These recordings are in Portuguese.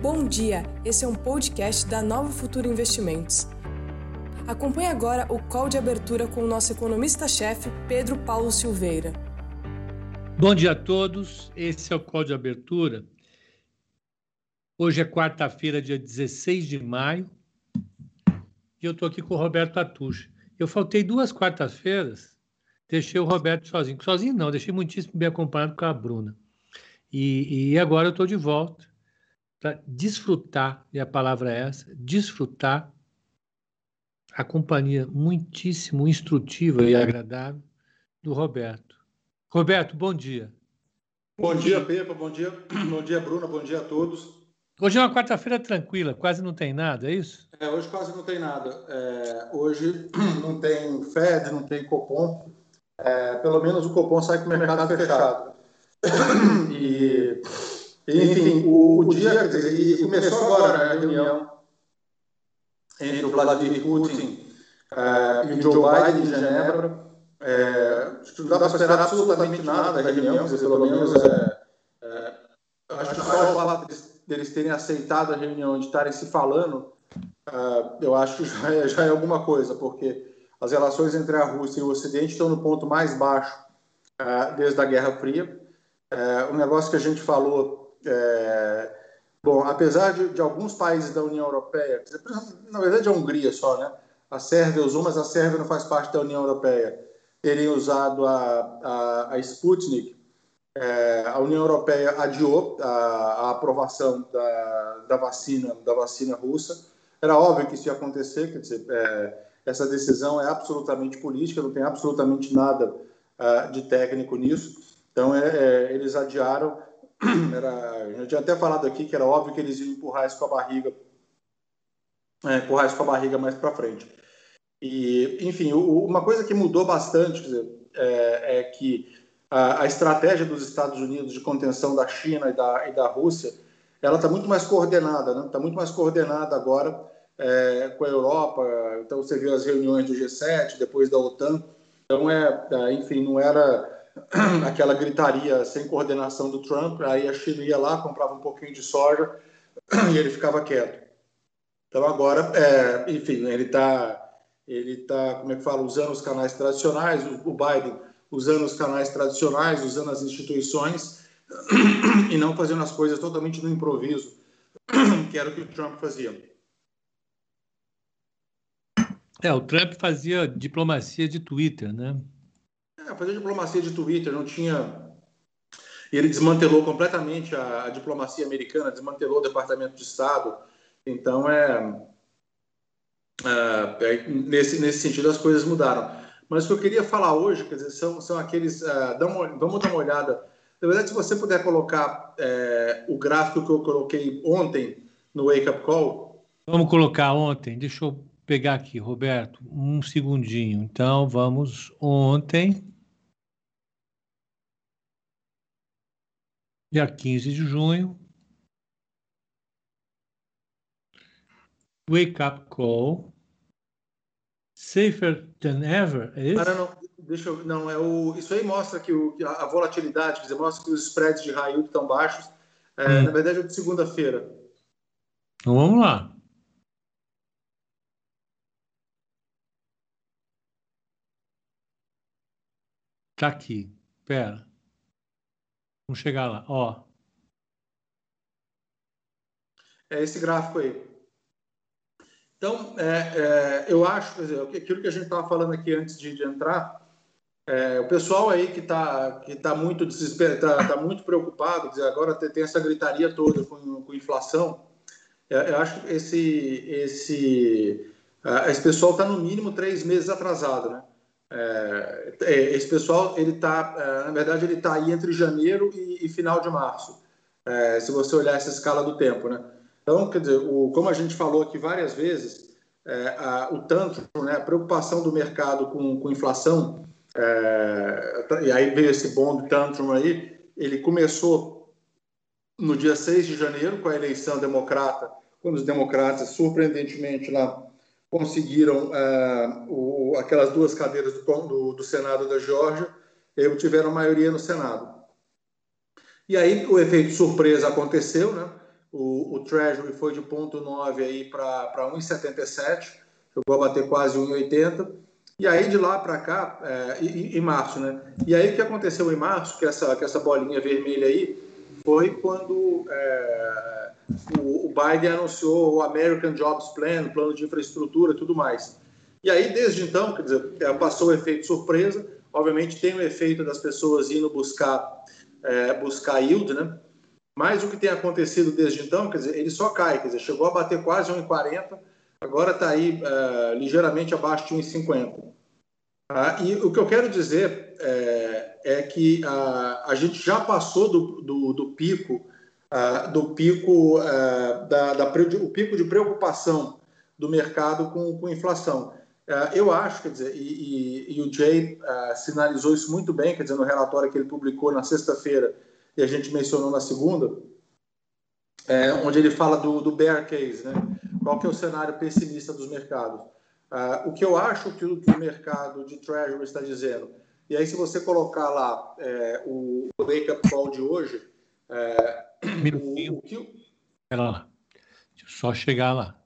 Bom dia, esse é um podcast da Nova Futuro Investimentos. Acompanhe agora o call de abertura com o nosso economista-chefe, Pedro Paulo Silveira. Bom dia a todos, esse é o call de abertura. Hoje é quarta-feira, dia 16 de maio, e eu estou aqui com o Roberto Atucha. Eu faltei duas quartas-feiras, deixei o Roberto sozinho. Sozinho não, deixei muitíssimo bem acompanhado com a Bruna. E, e agora eu estou de volta para desfrutar, e a palavra é essa, desfrutar a companhia muitíssimo instrutiva e agradável do Roberto. Roberto, bom dia. Bom dia, Pepa, bom dia, bom dia, Bruna, bom dia a todos. Hoje é uma quarta-feira tranquila, quase não tem nada, é isso? É, hoje quase não tem nada. É, hoje não tem Fed, não tem Copom. É, pelo menos o Copom sai com o mercado fechado. E enfim, o, o dia, quer dizer, e começou agora a reunião entre o Vladimir Putin uh, e o Joe Biden em Genebra. É, não dá para esperar absolutamente nada da reunião, dizer, pelo menos é, é, acho que só o fato deles, deles terem aceitado a reunião, de estarem se falando, uh, eu acho que já é, já é alguma coisa, porque as relações entre a Rússia e o Ocidente estão no ponto mais baixo uh, desde a Guerra Fria. Uh, um negócio que a gente falou é, bom, apesar de, de, alguns países da União Europeia, na verdade a Hungria só, né? A Sérvia usou, mas a Sérvia não faz parte da União Europeia, terem usado a, a, a Sputnik, é, a União Europeia adiou a, a aprovação da, da, vacina da vacina russa. Era óbvio que isso ia acontecer, quer dizer, é, essa decisão é absolutamente política, não tem absolutamente nada uh, de técnico nisso. Então, é, é, eles adiaram era, eu tinha até falado aqui que era óbvio que eles iam empurrar isso com a barriga, é, empurrar isso com a barriga mais para frente. E, enfim, o, uma coisa que mudou bastante dizer, é, é, que a, a, estratégia dos Estados Unidos de contenção da China e da, e da Rússia, ela está muito mais coordenada, né? Está muito mais coordenada agora é, com a Europa. Então você viu as reuniões do G7, depois da OTAN. Então é, é enfim, não era aquela gritaria sem coordenação do Trump, aí a China ia lá, comprava um pouquinho de soja e ele ficava quieto. Então agora, é, enfim, ele está, ele tá, como é que fala, usando os canais tradicionais, o Biden usando os canais tradicionais, usando as instituições e não fazendo as coisas totalmente no improviso, que era o que o Trump fazia. É, o Trump fazia diplomacia de Twitter, né? Fazer diplomacia de Twitter, não tinha. Ele desmantelou completamente a, a, diplomacia americana, desmantelou o Departamento de Estado. Então, é, é, é, nesse, nesse sentido, as coisas mudaram. Mas o que eu queria falar hoje, quer dizer, são, são aqueles. Uh, uma, vamos dar uma olhada. Na verdade, se você puder colocar é, o gráfico que eu coloquei ontem no Wake Up Call. Vamos colocar ontem, deixa eu pegar aqui, Roberto, um segundinho. Então, vamos ontem. Dia 15 de junho. Wake up call. Safer than ever, é isso? Ah, não, não. Deixa eu, não, é o, isso aí mostra que, o, a, volatilidade, quer dizer, mostra que os spreads de yield estão baixos. É, hum. Na verdade, é de segunda-feira. Então vamos lá. Tá aqui. Pera. Vamos chegar lá. Ó. É esse gráfico aí. Então, é, é, eu acho, quer dizer, aquilo que a gente estava falando aqui antes de, de entrar, é, o pessoal aí que está que tá muito desesperado, está tá muito preocupado, dizer, agora tem essa gritaria toda com, com inflação, é, eu acho que esse, esse, esse pessoal está no mínimo três meses atrasado, né? É, é, esse pessoal, ele tá, é, na verdade, ele está aí entre janeiro e, e final de março, é, se você olhar essa escala do tempo, né? Então, quer dizer, o, como a gente falou aqui várias vezes, é, a, o tanto, né, a preocupação do mercado com, com inflação, e aí veio esse bond tantrum aí, ele começou no dia 6 de janeiro, com a eleição democrata, quando os democratas, surpreendentemente, lá conseguiram uh, o, aquelas duas cadeiras do, do, do Senado da Geórgia e obtiveram maioria no Senado. E aí o efeito surpresa aconteceu, né? o, o Treasury foi de 0,9 aí para 1,77, chegou a bater quase 1,80. E aí de lá para cá, é, em, março, né? E aí o que aconteceu em março, que essa, que essa bolinha vermelha aí, foi quando é, o, o, Biden anunciou o American Jobs Plan, plano de infraestrutura tudo mais. E aí, desde então, quer dizer, é, passou o efeito surpresa, obviamente tem o efeito das pessoas indo buscar, é, buscar yield, né? Mas o que tem acontecido desde então, quer dizer, ele só cai, quer dizer, chegou a bater quase 1,40, agora está aí uh, ligeiramente abaixo de 1,50. Ah, e o que eu quero dizer é, é que uh, a gente já passou do, do, do pico, uh, do pico, da, da, o pico de preocupação do mercado com, com inflação. eu acho, quer dizer, e, e, e o Jay sinalizou isso muito bem, quer dizer, no relatório que ele publicou na sexta-feira, que a gente mencionou na segunda, é, onde ele fala do, do bear case, né? Qual que é o cenário pessimista dos mercados? Uh, o que eu acho que o, que o, mercado de treasury está dizendo. E aí, se você colocar lá é, o wake-up call de hoje, é, o, o que... Espera lá. Deixa eu só chegar lá.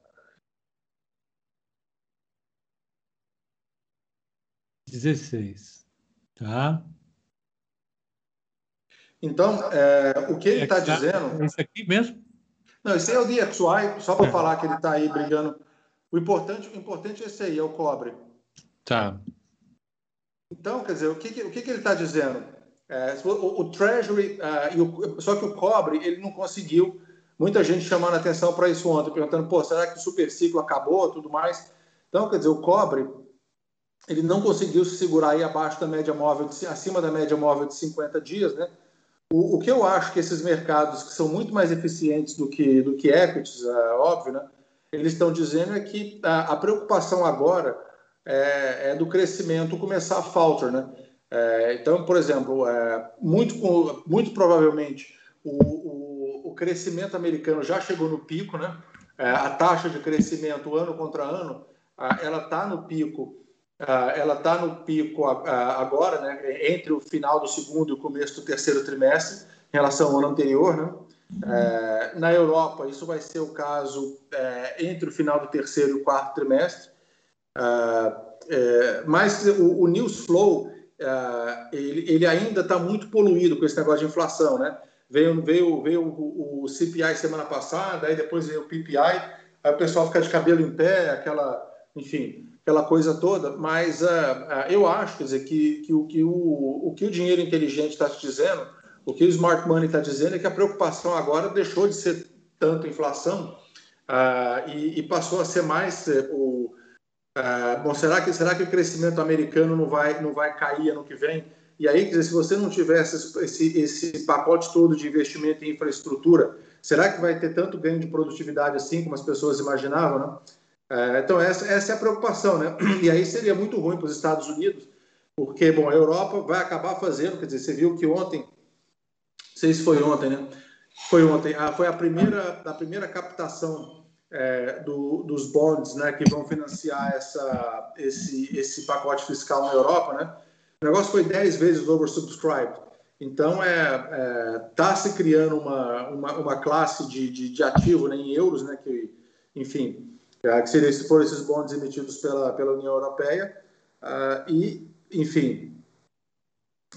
Dezesseis, tá? Então, é, o que ele está dizendo. É isso aqui mesmo? Não, esse é o DXY, só para é. falar que ele está aí brigando. O importante, o importante é esse aí, é o cobre. Tá. Então, quer dizer, o que, o que ele está dizendo? É, o, Treasury, uh, o, só que o cobre, ele não conseguiu. Muita gente chamando atenção para isso ontem, perguntando, pô, será que o super ciclo acabou tudo mais? Então, quer dizer, o cobre, ele não conseguiu se segurar aí abaixo da média móvel, de, acima da média móvel de 50 dias, né? O, o, que eu acho que esses mercados que são muito mais eficientes do que, do que equities, é, óbvio, né? Eles estão dizendo é que a, a preocupação agora é, é, do crescimento começar a falter, né? É, então, por exemplo, é, muito, muito provavelmente o, o, o, crescimento americano já chegou no pico, né? É, a taxa de crescimento ano contra ano, ela está no pico ela está no pico agora, né, entre o final do segundo e o começo do terceiro trimestre, em relação ao ano anterior. Né? É, na Europa, isso vai ser o caso é, entre o final do terceiro e o quarto trimestre. É mas o, o news flow é, ele, ele, ainda está muito poluído com esse negócio de inflação. Né? Veio, veio, veio o, o CPI semana passada, aí depois veio o PPI, aí o pessoal fica de cabelo em pé, aquela, enfim, aquela coisa toda, mas uh, uh, eu acho, quer dizer, que, que, o, que o, o que o dinheiro inteligente está te dizendo, o que o smart money está dizendo é que a preocupação agora deixou de ser tanto inflação e, e, passou a ser mais o bom será que será que o crescimento americano não vai não vai cair ano que vem e aí quer dizer, se você não tivesse esse, esse pacote todo de investimento em infraestrutura será que vai ter tanto ganho de produtividade assim como as pessoas imaginavam né? É, então, essa, essa é a preocupação, né? E aí seria muito ruim para os Estados Unidos, porque, bom, a Europa vai acabar fazendo, quer dizer, você viu que ontem, não sei se foi ontem, né? Foi ontem, a, foi a primeira, a primeira captação é, do, dos bonds, né, que vão financiar essa, esse, esse pacote fiscal na Europa, né? O negócio foi 10 vezes oversubscribed. Então, é, é, tá se criando uma, uma, uma classe de, de, de ativo né, em euros, né, que, enfim, é, que seria se for esses bonds emitidos pela, pela União Europeia. Uh, e, enfim,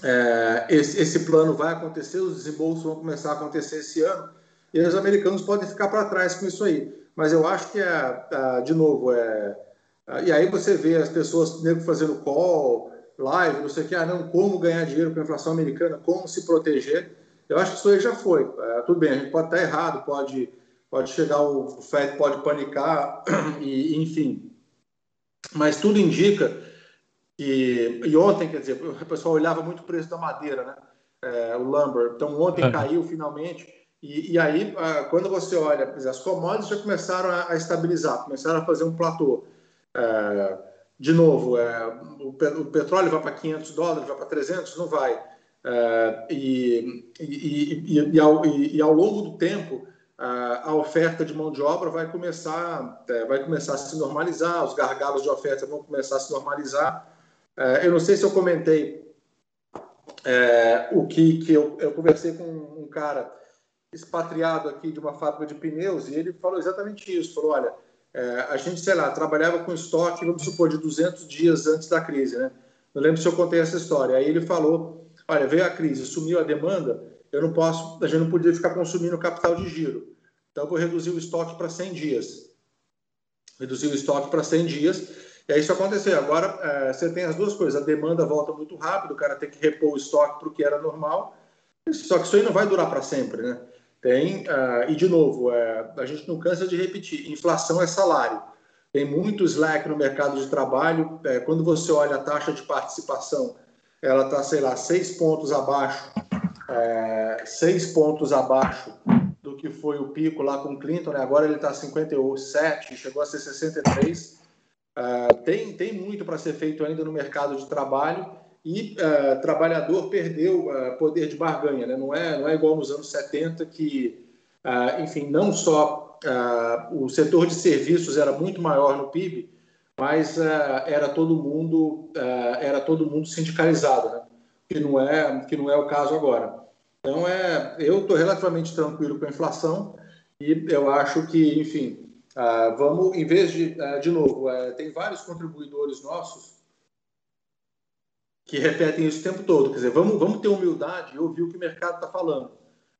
é, esse, esse plano vai acontecer, os desembolsos vão começar a acontecer esse ano, e os americanos podem ficar para trás com isso aí. Mas eu acho que, é, é de novo, é, é, e aí você vê as pessoas nego fazendo call, live, não sei o que, ah, não, como ganhar dinheiro com a inflação americana, como se proteger. Eu acho que isso aí já foi. É, tudo bem, a gente pode estar errado, pode pode chegar o FED pode panicar e enfim. Mas tudo indica que e ontem, quer dizer, o pessoal olhava muito o preço da madeira, né? É, o lumber. Então ontem é. caiu finalmente e, e, aí ah, quando você olha, as commodities já começaram a, estabilizar, começaram a fazer um platô. É, de novo, é, o, o, petróleo vai para 500 dólares, vai para 300, não vai. É, e, e, e, ao, e, ao, longo do tempo, a, oferta de mão de obra vai começar, é, vai começar a se normalizar, os gargalos de oferta vão começar a se normalizar. É, eu não sei se eu comentei é, o que, que eu, eu conversei com um cara expatriado aqui de uma fábrica de pneus e ele falou exatamente isso. Falou, olha, é, a gente, sei lá, trabalhava com estoque, vamos supor, de 200 dias antes da crise, né? Não lembro se eu contei essa história. Aí ele falou, olha, veio a crise, sumiu a demanda, eu não posso, a gente não podia ficar consumindo capital de giro. Então eu vou reduzir o estoque para 100 dias. Reduzir o estoque para 100 dias. E aí isso aconteceu. Agora é, você tem as duas coisas. A demanda volta muito rápido, o cara tem que repor o estoque para o que era normal. Só que isso aí não vai durar para sempre, né? Tem, uh, e de novo, uh, a gente não cansa de repetir: inflação é salário. Tem muito slack no mercado de trabalho. Uh, quando você olha a taxa de participação, ela está, sei lá, seis pontos abaixo, seis pontos abaixo do que foi o pico lá com Clinton. Né? Agora ele está 57, chegou a ser 63. tem, tem muito para ser feito ainda no mercado de trabalho e uh, trabalhador perdeu uh, poder de barganha. Né? Não, é, não é igual nos anos 70 que, uh, enfim, não só o setor de serviços era muito maior no PIB, mas era todo mundo era todo mundo sindicalizado, né? que não é que não é o caso agora. Então é, eu estou relativamente tranquilo com a inflação e eu acho que, enfim, vamos em vez de de novo, tem vários contribuidores nossos que repetem isso o tempo todo. Quer dizer, vamos, vamos ter humildade e ouvir o que o mercado está falando.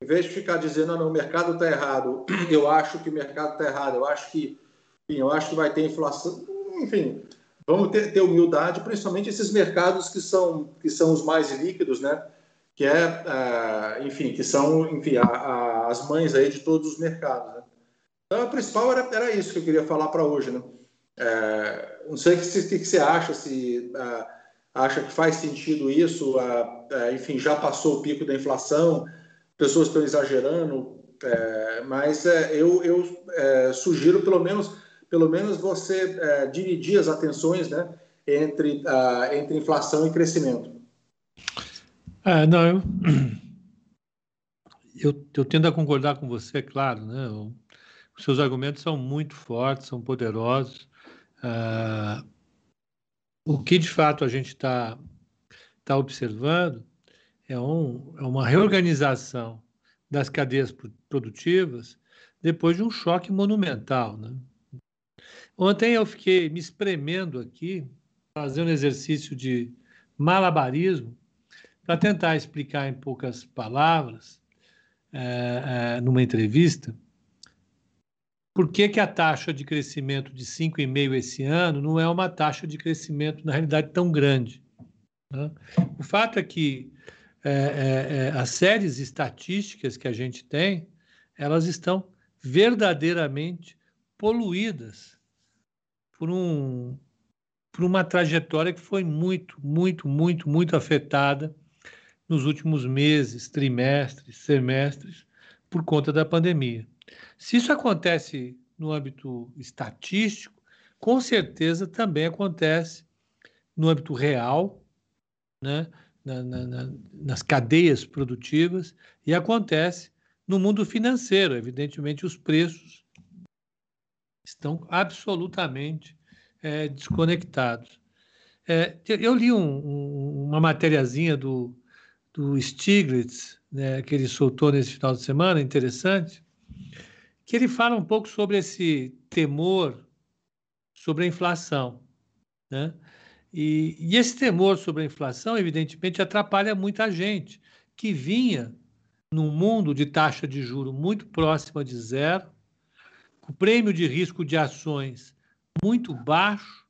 Em vez de ficar dizendo, não, não o mercado está errado, eu acho que o mercado está errado, eu acho que, enfim, eu acho que vai ter inflação. Enfim, vamos ter, ter, humildade, principalmente esses mercados que são, que são os mais líquidos, né? Que é, uh, enfim, que são, enfim, a, a, as mães aí de todos os mercados. Né? Então, a principal era, era isso que eu queria falar para hoje, né? É, não sei o que, que, que, você acha, se uh, acha que faz sentido isso, enfim, já passou o pico da inflação, pessoas estão exagerando, é, mas é, eu, eu é, sugiro pelo menos, pelo menos você é, dividir as atenções né, entre, entre inflação e crescimento. É, não, eu, eu, eu tendo a concordar com você, é claro, né? Os seus argumentos são muito fortes, são poderosos. Uh, o que de fato a gente está tá observando é, um, é uma reorganização das cadeias produtivas depois de um choque monumental. Né? Ontem eu fiquei me espremendo aqui, fazendo exercício de malabarismo, para tentar explicar em poucas palavras, é, é, numa entrevista, por que, que a taxa de crescimento de 5,5% esse ano não é uma taxa de crescimento, na realidade, tão grande? Né? O fato é que é, é, é, as séries estatísticas que a gente tem, elas estão verdadeiramente poluídas por, um, por uma trajetória que foi muito, muito, muito, muito afetada nos últimos meses, trimestres, semestres, por conta da pandemia. Se isso acontece no âmbito estatístico, com certeza também acontece no âmbito real, né? Na, na, na, nas cadeias produtivas, e acontece no mundo financeiro. Evidentemente, os preços estão absolutamente é, desconectados. É, eu li um, um, uma matériazinha do, do Stiglitz, né, que ele soltou nesse final de semana, interessante, que ele fala um pouco sobre esse temor sobre a inflação. Né? E, e, esse temor sobre a inflação, evidentemente, atrapalha muita gente que vinha num mundo de taxa de juro muito próxima de zero, com prêmio de risco de ações muito baixo,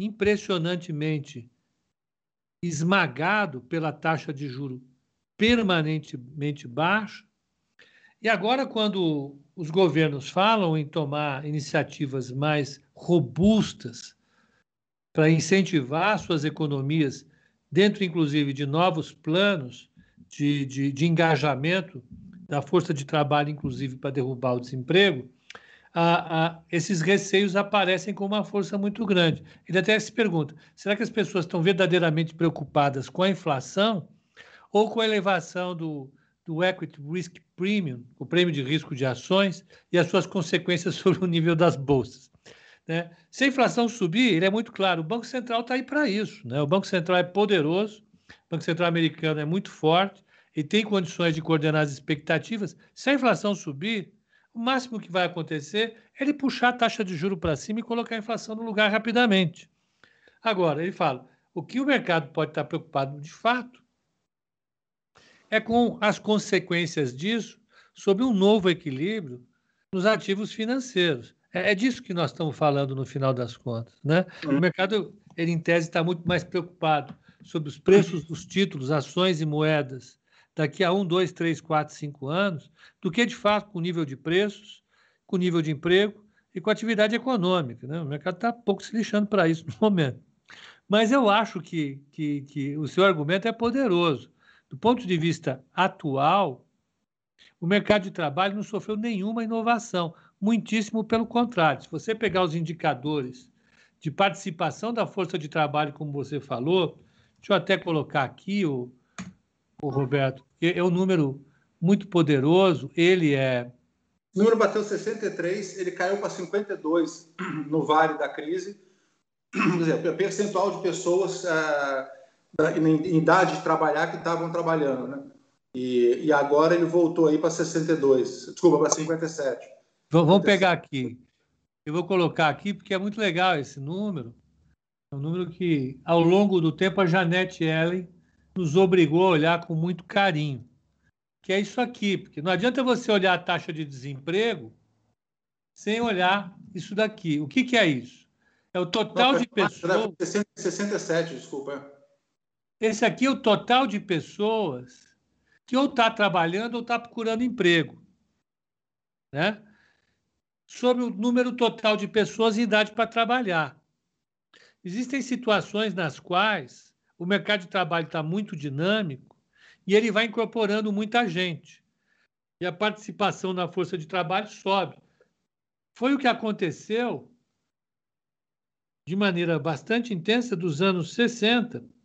impressionantemente esmagado pela taxa de juro permanentemente baixa. E agora, quando os governos falam em tomar iniciativas mais robustas para incentivar suas economias, dentro inclusive de novos planos de, de, de engajamento da força de trabalho, inclusive para derrubar o desemprego, a, a, esses receios aparecem com uma força muito grande. Ele até se pergunta: será que as pessoas estão verdadeiramente preocupadas com a inflação ou com a elevação do, do Equity Risk Premium, o prêmio de risco de ações, e as suas consequências sobre o nível das bolsas. Né? Se a inflação subir, ele é muito claro, o Banco Central está aí para isso. Né? O Banco Central é poderoso, o Banco Central americano é muito forte, e tem condições de coordenar as expectativas, se a inflação subir, o máximo que vai acontecer é ele puxar a taxa de juro para cima e colocar a inflação no lugar rapidamente. Agora, ele fala, o que o mercado pode estar preocupado de fato é com as consequências disso sobre um novo equilíbrio nos ativos financeiros. É, é disso que nós estamos falando no final das contas. Né? O uhum. mercado, ele, em tese, está muito mais preocupado sobre os preços dos títulos, ações e moedas daqui a um, dois, três, quatro, cinco anos, do que de fato com o nível de preços, com o nível de emprego e com a atividade econômica. Né? O mercado está pouco se lixando para isso no momento. Mas eu acho que, que, que o seu argumento é poderoso. Do ponto de vista atual, o mercado de trabalho não sofreu nenhuma inovação, muitíssimo pelo contrário. Se você pegar os indicadores de participação da força de trabalho, como você falou, deixa eu até colocar aqui o, o Roberto, é um número muito poderoso, ele é. O número bateu 63, ele caiu para 52 no vale da crise. Quer dizer, percentual de pessoas uh, em idade de trabalhar que estavam trabalhando, né? E, e agora ele voltou aí para 62, desculpa, para 57. Vamos pegar aqui. Eu vou colocar aqui porque é muito legal esse número. É um número que, ao longo do tempo, a Janete Ellen nos obrigou a olhar com muito carinho. Que é isso aqui, porque não adianta você olhar a taxa de desemprego sem olhar isso daqui. O que, que é isso? É o total de pessoas. 67, desculpa. Esse aqui é o total de pessoas que ou está trabalhando ou está procurando emprego. Né? Sobre o número total de pessoas em idade para trabalhar. Existem situações nas quais o mercado de trabalho está muito dinâmico e ele vai incorporando muita gente. E a participação na força de trabalho sobe. Foi o que aconteceu de maneira bastante intensa dos anos 60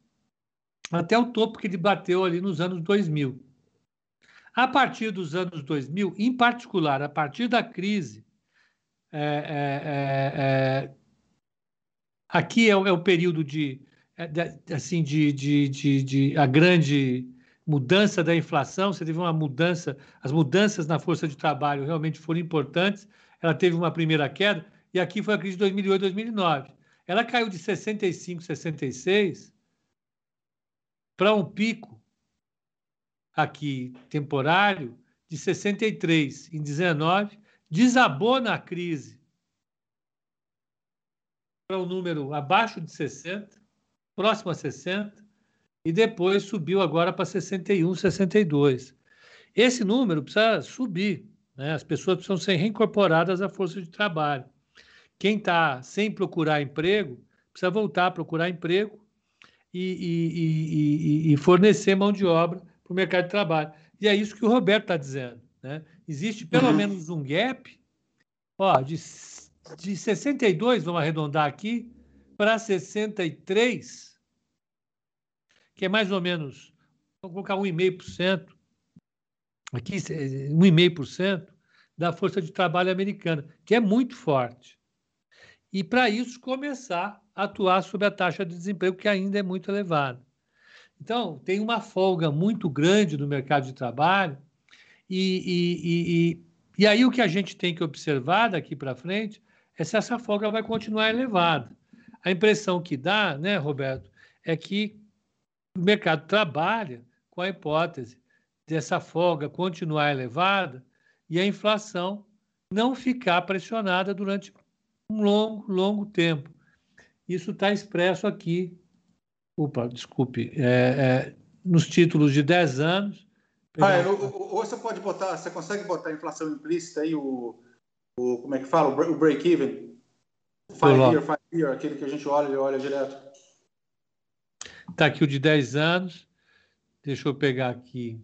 até o topo que ele bateu ali nos anos 2000. A partir dos anos 2000, em particular, a partir da crise, é, é, é, é aqui é o, é o, período de, é, de assim, de, de, de, de, a grande mudança da inflação. Você teve uma mudança, as mudanças na força de trabalho realmente foram importantes. Ela teve uma primeira queda e aqui foi a crise de 2008, 2009. Ela caiu de 65, 66 para um pico aqui temporário de 63 em 19, desabou na crise para um número abaixo de 60, próximo a 60, e depois subiu agora para 61, 62. Esse número precisa subir, né? as pessoas precisam ser reincorporadas à força de trabalho. Quem está sem procurar emprego precisa voltar a procurar emprego e, e, e, fornecer mão de obra para o mercado de trabalho. E é isso que o Roberto está dizendo. Né? Existe pelo uhum. menos um gap ó, de, de 62, vamos arredondar aqui, para 63, que é mais ou menos, vamos colocar 1,5%, aqui 1,5% da força de trabalho americana, que é muito forte. E para isso começar atuar sobre a taxa de desemprego, que ainda é muito elevada. Então, tem uma folga muito grande no mercado de trabalho, e, e, e, e aí o que a gente tem que observar daqui para frente é se essa folga vai continuar elevada. A impressão que dá, né, Roberto, é que o mercado trabalha com a hipótese dessa folga continuar elevada e a inflação não ficar pressionada durante um longo, longo tempo. Isso está expresso aqui Opa, desculpe. É, é, nos títulos de 10 anos. Ah, é, ou, ou, você pode botar, você consegue botar a inflação implícita aí, o, o como é que fala? O break-even? Five year, five year, aquele que a gente olha e olha direto. Está aqui o de 10 anos. Deixa eu pegar aqui.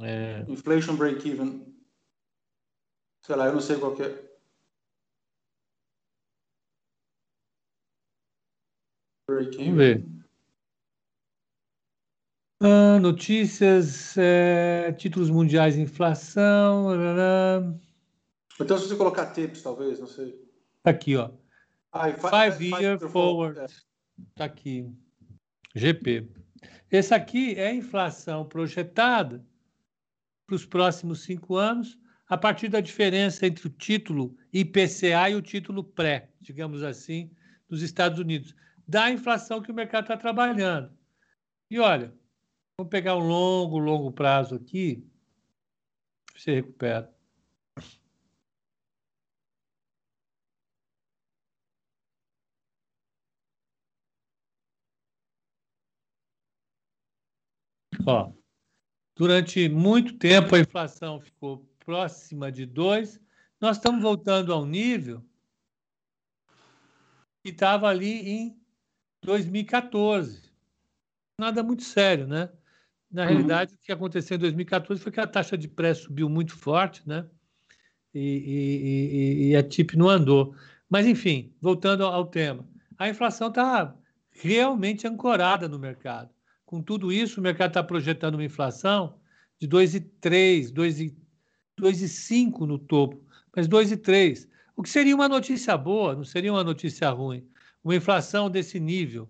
É... Inflation break-even. Sei lá, eu não sei qual que é. Vamos ver. Ah, notícias, é, títulos mundiais, inflação. Então, se você colocar tips, talvez, não sei. Tá aqui, ó. Ah, five, five, year forward. É. Tá aqui. GP. Esse aqui é a inflação projetada para os próximos cinco anos, a partir da diferença entre o título IPCA e o título pré, digamos assim, dos Estados Unidos, da inflação que o mercado está trabalhando. E olha, vamos pegar um longo, longo prazo aqui, você recupera. Ó, durante muito tempo a inflação ficou próxima de 2. Nós estamos voltando ao nível que estava ali em 2014. Nada muito sério, né? Na uhum. realidade, o que aconteceu em 2014 foi que a taxa de pré subiu muito forte, né? E, e, e, e a TIP não andou. Mas, enfim, voltando ao tema, a inflação está realmente ancorada no mercado. Com tudo isso, o mercado está projetando uma inflação de 2,3, 2,5 no topo, mas 2,3. O que seria uma notícia boa, não seria uma notícia ruim. Uma inflação desse nível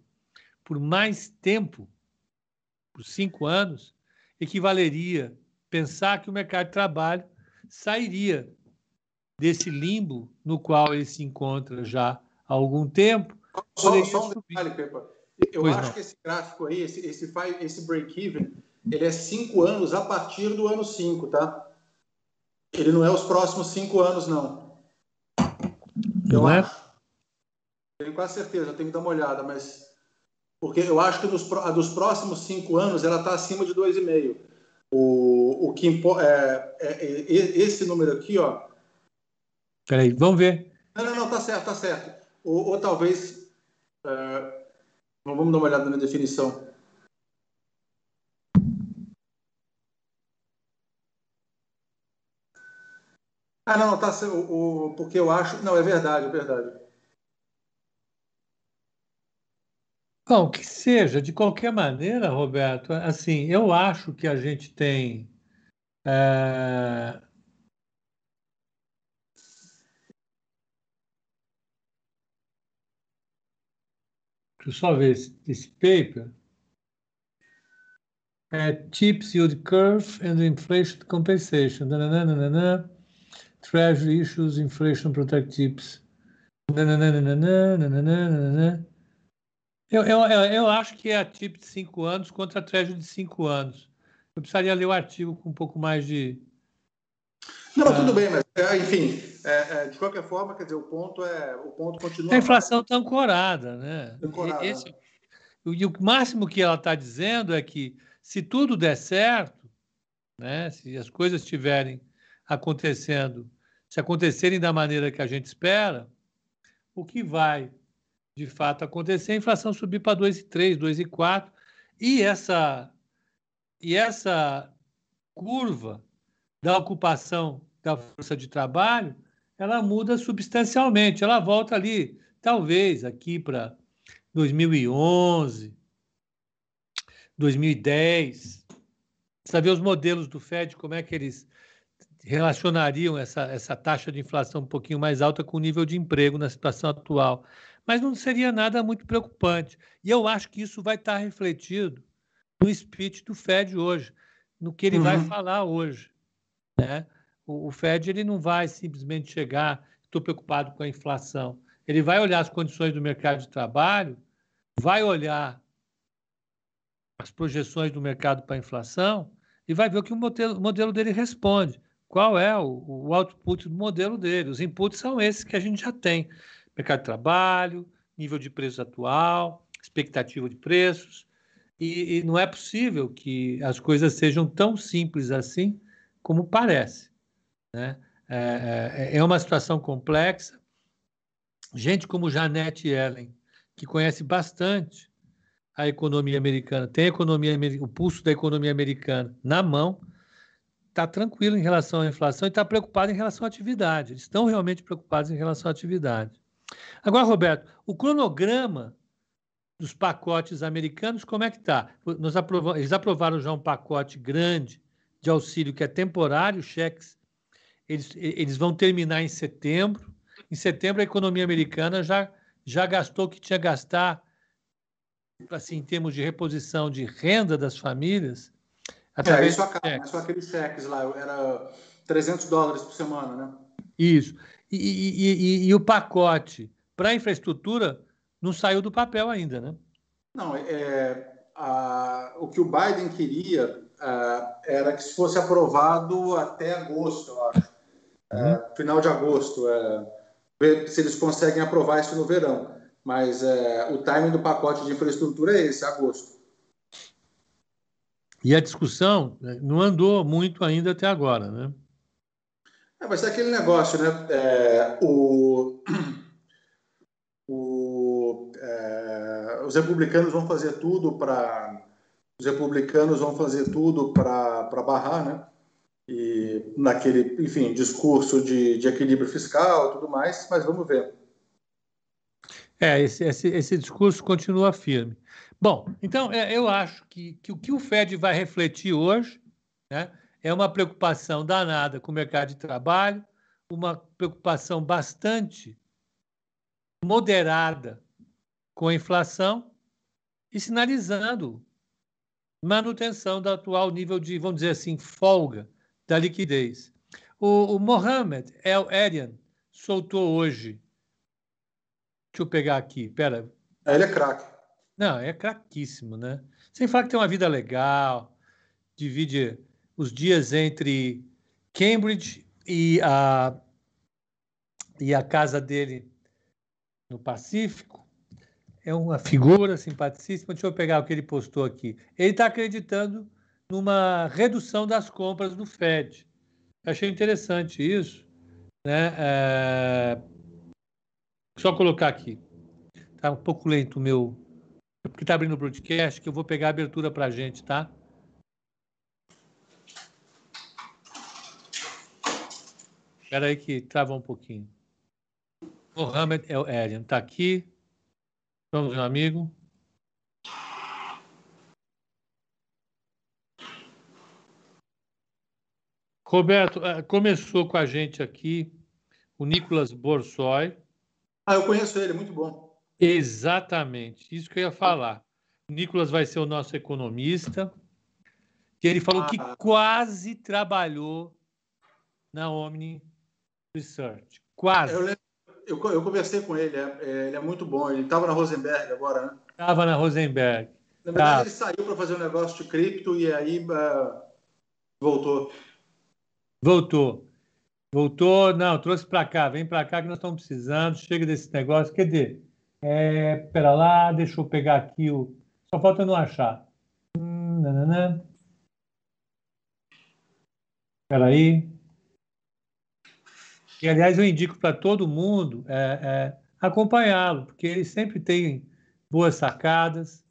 por mais tempo, por cinco anos, equivaleria pensar que o mercado de trabalho sairia desse limbo no qual ele se encontra já há algum tempo. Só, só um detalhe, Pepa. Eu pois acho não. que esse gráfico aí, esse, esse, esse break-even, ele é cinco anos a partir do ano cinco, tá? Ele não é os próximos cinco anos, não. Eu não é? acho. Tenho quase certeza, tenho que dar uma olhada, mas. Porque eu acho que dos, a dos próximos cinco anos ela está acima de 2,5. O, o que é, é, é, esse número aqui, ó. Peraí, vamos ver. Não, não, não, tá certo, tá certo. Ou, ou talvez. É, Vamos dar uma olhada na definição. Ah, não, tá, o, o, porque eu acho. Não, é verdade, é verdade. Bom, que seja, de qualquer maneira, Roberto, assim, eu acho que a gente tem. É... Deixa eu só ver esse, esse paper. É Chips Yield Curve and Inflation Compensation. Nananana, Treasury Issues Inflation Protect Chips. Eu, eu, eu acho que é a TIP de 5 anos contra a Treasury de 5 anos. Eu precisaria ler o artigo com um pouco mais de. Não, uh, tudo bem, mas é, enfim, é, é, de qualquer forma, quer dizer, o ponto é o ponto continua. A inflação está ancorada, né? Ancorada. Esse, e o máximo que ela está dizendo é que se tudo der certo, né, se as coisas estiverem acontecendo, se acontecerem da maneira que a gente espera, o que vai de fato acontecer a inflação subir para 2,3, 2,4 e essa e essa curva da ocupação da força de trabalho ela muda substancialmente. Ela volta ali, talvez, aqui para 2011, 2010. Precisa ver os modelos do Fed, como é que eles relacionariam essa, essa taxa de inflação um pouquinho mais alta com o nível de emprego na situação atual. Mas não seria nada muito preocupante. E eu acho que isso vai estar refletido no speech do Fed hoje, no que ele uhum. vai falar hoje. Né? O, o Fed ele não vai simplesmente chegar, estou preocupado com a inflação. Ele vai olhar as condições do mercado de trabalho, vai olhar as projeções do mercado para a inflação e vai ver o que o modelo, o modelo dele responde. Qual é o, o, output do modelo dele? Os inputs são esses que a gente já tem: mercado de trabalho, nível de preço atual, expectativa de preços. E, e não é possível que as coisas sejam tão simples assim como parece. Né? É, é, é uma situação complexa. Gente como Janete Ellen, que conhece bastante a economia americana, tem economia, o pulso da economia americana na mão, está tranquilo em relação à inflação e está preocupado em relação à atividade. Eles estão realmente preocupados em relação à atividade. Agora, Roberto, o cronograma dos pacotes americanos, como é que está? Eles aprovaram já um pacote grande de auxílio que é temporário, cheques eles, eles vão terminar em setembro. Em setembro, a economia americana já, já gastou o que tinha gastar assim, em termos de reposição de renda das famílias, através é, isso acaba, só aqueles cheques lá, era 300 dólares por semana, né? Isso. E, e, e, e o pacote para a infraestrutura não saiu do papel ainda, né? Não, é, a, o que o Biden queria a, é, era que se fosse aprovado até agosto, eu acho. É, uhum. Final de agosto. É, ver se eles conseguem aprovar isso no verão. Mas é, o timing do pacote de infraestrutura é esse, agosto. E a discussão né, não andou muito ainda até agora, né? É, vai ser aquele negócio, né? É, o, o, é, os republicanos vão fazer tudo para os republicanos vão fazer tudo para barrar, né? E naquele, enfim, discurso de, de equilíbrio fiscal, tudo mais. Mas vamos ver. É, esse, esse, esse discurso continua firme. Bom, então é, eu acho que, que o que o Fed vai refletir hoje, né? É uma preocupação danada com o mercado de trabalho, uma preocupação bastante moderada com a inflação e sinalizando manutenção do atual nível de, vamos dizer assim, folga da liquidez. O, o Mohamed El Erian soltou hoje. Deixa eu pegar aqui, pera. Ele é craque. Não, é craquíssimo, né? Sem falar que tem uma vida legal, divide os dias entre Cambridge e a, e a casa dele no Pacífico. É uma figura simpaticíssima. Deixa eu pegar o que ele postou aqui. Ele está acreditando numa redução das compras do Fed. achei interessante isso. Né? É... Só colocar aqui. Está um pouco lento o meu. Porque está abrindo o broadcast, que eu vou pegar a abertura para a gente, tá? Espera aí que trava um pouquinho. Mohamed El Erian está aqui. Vamos, meu amigo. Roberto, eh, começou com a gente aqui o Nicolas Borsoi. Ah, eu conheço ele, muito bom. Exatamente, isso que eu ia falar. O Nicolas vai ser o nosso economista. E ele falou ah. que quase trabalhou na Omni Research. Quase. Eu, eu, eu conversei com ele, é, é, ele é muito bom. Ele estava na Rosenberg agora, né? Estava na Rosenberg. Na verdade, tá. ele saiu para fazer um negócio de cripto e aí uh, voltou. Voltou. Voltou, não, trouxe para cá, vem para cá que nós estamos precisando, chega desse negócio. Quer dizer, é, pera lá, deixa eu pegar aqui o. Só falta não achar. Hum, nananã. Espera aí. E, aliás, eu indico para todo mundo é, é, acompanhá-lo, porque ele sempre tem boas sacadas.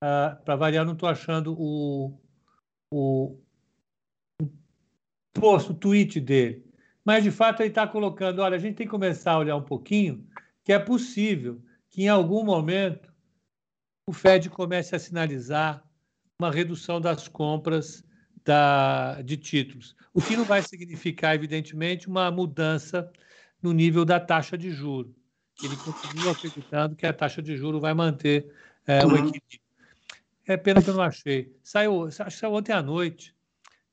Ah, para variar, não estou achando o, o, post, o tweet dele. Mas, de fato, ele está colocando: olha, a gente tem que começar a olhar um pouquinho que é possível que, em algum momento, o Fed comece a sinalizar uma redução das compras da, de títulos, o que não vai significar, evidentemente, uma mudança no nível da taxa de juro. Ele continua acreditando que a taxa de juro vai manter é, uhum. o equilíbrio. É pena que eu não achei. Saiu, acho que saiu ontem à noite.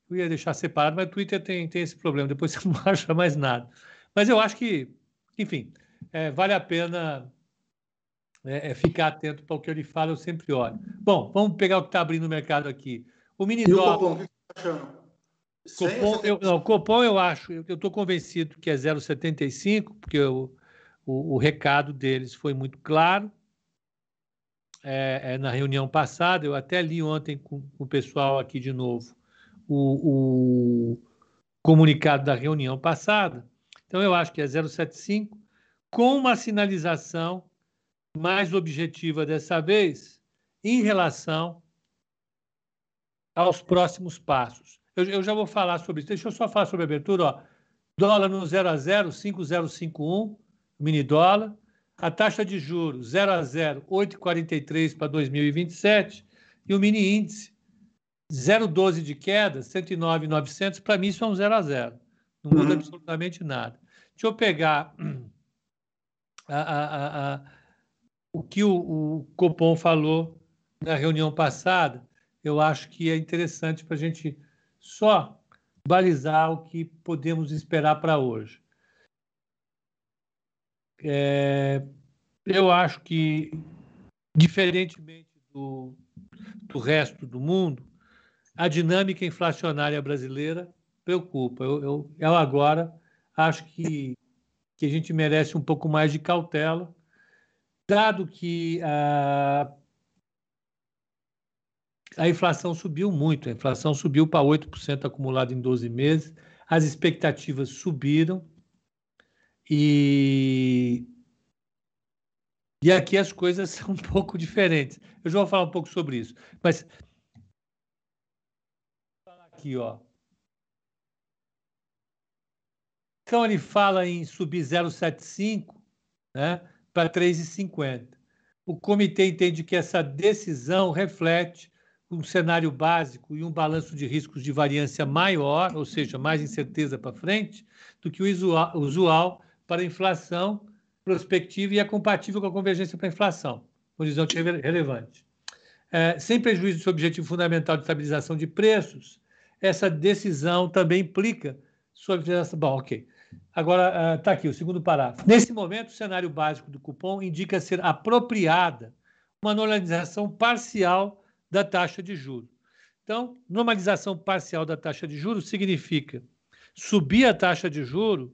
Eu ia deixar separado, mas o Twitter tem, tem esse problema. Depois você não acha mais nada. Mas eu acho que, enfim, é, vale a pena é, é ficar atento para o que ele fala, eu sempre olho. Bom, vamos pegar o que está abrindo o mercado aqui. O mini dólar achando? Copom, eu, não, Copom eu acho, eu estou convencido que é 0,75, porque o, o, o, recado deles foi muito claro. É, é, na reunião passada, eu até li ontem com, com o pessoal aqui de novo o, o, comunicado da reunião passada. Então, eu acho que é 0,75, com uma sinalização mais objetiva dessa vez em relação aos próximos passos. Eu, eu, já vou falar sobre isso. Deixa eu só falar sobre a abertura. Ó. Dólar no 0 a 0, 5,051, mini dólar. A taxa de juros 0 a 0, 8,43 para 2027. E o mini índice 0,12 de queda, 109,900. Para mim, isso é um 0 a 0. Não muda uhum. absolutamente nada. Deixa eu pegar a, a, a, o que o, o Copom falou na reunião passada, eu acho que é interessante para a gente só balizar o que podemos esperar para hoje. É, eu acho que, diferentemente do, do resto do mundo, a dinâmica inflacionária brasileira preocupa. Eu, eu, eu agora acho que, que a gente merece um pouco mais de cautela, dado que a, a inflação subiu muito, a inflação subiu para 8% acumulado em 12 meses, as expectativas subiram e e aqui as coisas são um pouco diferentes. Eu já vou falar um pouco sobre isso, mas aqui, ó. Então ele fala em subir 0,75, né, para 3,50. O comitê entende que essa decisão reflete um cenário básico e um balanço de riscos de variância maior, ou seja, mais incerteza para frente, do que o usual para a inflação prospectiva e é compatível com a convergência para a inflação, horizonte relevante. É, sem prejuízo do objetivo fundamental de estabilização de preços, essa decisão também implica suavização. Bom, ok. Agora, está uh, aqui o segundo parágrafo. Nesse momento, o cenário básico do cupom indica ser apropriada uma normalização parcial da taxa de juros. Então, normalização parcial da taxa de juros significa subir a taxa de juros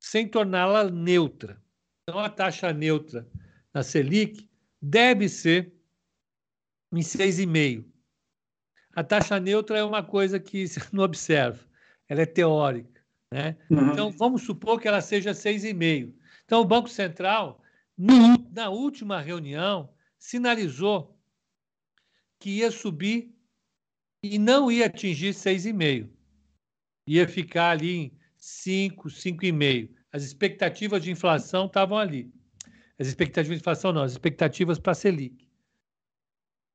sem torná-la neutra. Então, a taxa neutra na Selic deve ser em 6,5. A taxa neutra é uma coisa que você não observa, ela é teórica. Né? Uhum. Então, vamos supor que ela seja 6,5. Então, o Banco Central, na última reunião, sinalizou que ia subir e não ia atingir 6,5. Ia ficar ali em 5, 5,5. As expectativas de inflação estavam ali. As expectativas de inflação não, as expectativas para a Selic.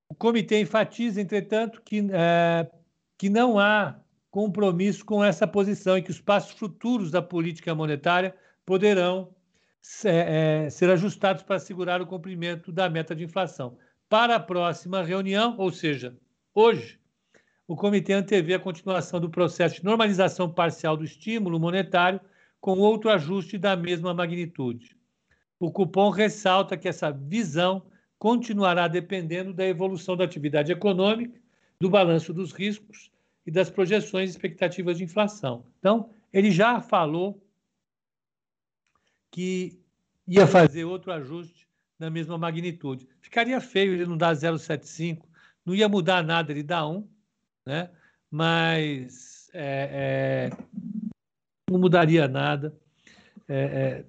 O comitê enfatiza, entretanto, que, é, que não há compromisso com essa posição e que os passos futuros da política monetária poderão é, é, ser ajustados para assegurar o cumprimento da meta de inflação. Para a próxima reunião, ou seja, hoje, o comitê antevê a continuação do processo de normalização parcial do estímulo monetário com outro ajuste da mesma magnitude. O cupom ressalta que essa visão continuará dependendo da evolução da atividade econômica, do balanço dos riscos e das projeções e expectativas de inflação. Então, ele já falou que ia fazer outro ajuste na mesma magnitude. Ficaria feio ele não dar 0,75, não ia mudar nada ele dá 1, né? mas é, é, não mudaria nada. É, é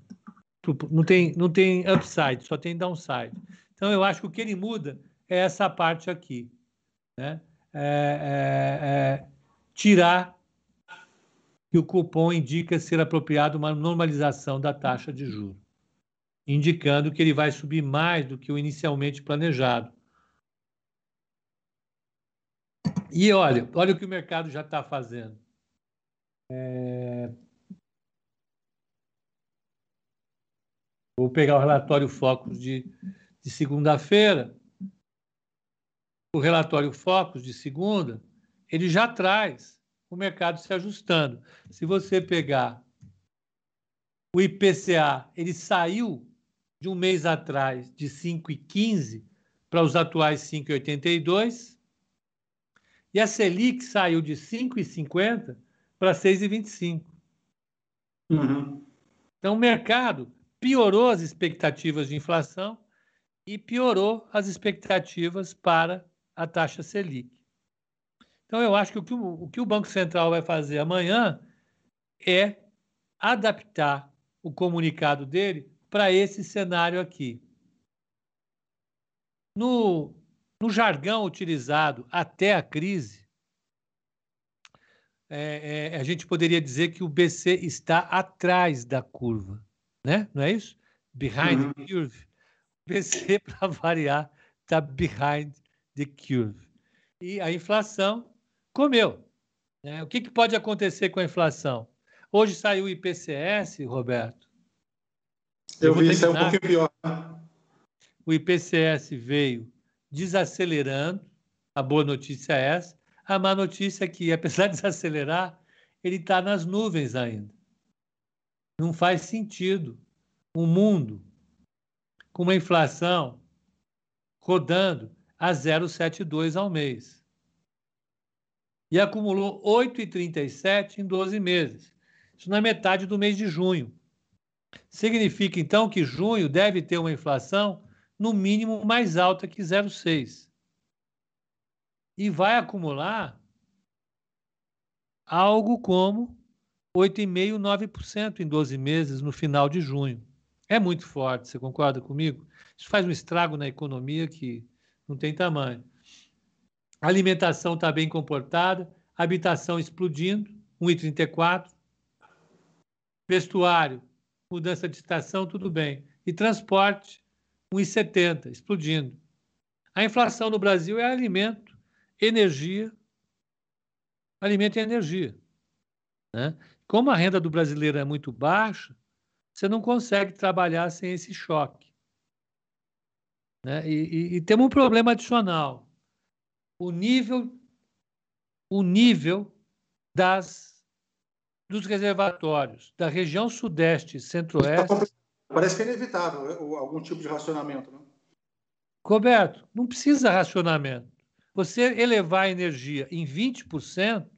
não, tem, não tem upside, só tem downside. Então, eu acho que o que ele muda é essa parte aqui. Né? É, é tirar que o cupom indica ser apropriado uma normalização da taxa de juros indicando que ele vai subir mais do que o inicialmente planejado. E olha, olha o que o mercado já está fazendo. É... Vou pegar o relatório Focus de, de segunda-feira. O relatório Focus de segunda, ele já traz o mercado se ajustando. Se você pegar o IPCA, ele saiu de um mês atrás de 5,15 para os atuais 5,82. E a Selic saiu de 5,50 para 6,25. Uhum. Então, o mercado piorou as expectativas de inflação e piorou as expectativas para a taxa Selic. Então, eu acho que o que o, o, que o Banco Central vai fazer amanhã é adaptar o comunicado dele para esse cenário aqui. No, no jargão utilizado até a crise, é, é, a gente poderia dizer que o BC está atrás da curva, né? Não é isso? Behind uhum. the curve. O BC, para variar, está behind the curve. E a inflação comeu. Né? O que, que pode acontecer com a inflação? Hoje saiu o IPCS, Roberto, eu, vi isso é um pouquinho pior. O IPCS veio desacelerando. A boa notícia é essa. A má notícia é que, apesar de desacelerar, ele está nas nuvens ainda. Não faz sentido um mundo com uma inflação rodando a 0,72 ao mês. E acumulou 8,37 em 12 meses. Isso na metade do mês de junho. Significa, então, que junho deve ter uma inflação no mínimo mais alta que 0,6. E vai acumular algo como 8,5%, 9% em 12 meses no final de junho. É muito forte, você concorda comigo? Isso faz um estrago na economia que não tem tamanho. A alimentação está bem comportada, habitação explodindo, 1,34. Vestuário, mudança de estação, tudo bem. E transporte, 1,70, explodindo. A inflação no Brasil é alimento, energia, alimento e energia. Né? Como a renda do brasileiro é muito baixa, você não consegue trabalhar sem esse choque. Né? E, e, e temos um problema adicional. O nível, o nível das, dos reservatórios da região sudeste e centro-oeste. Parece que é inevitável né, algum tipo de racionamento. Né? Roberto, não precisa racionamento. Você elevar a energia em 20%,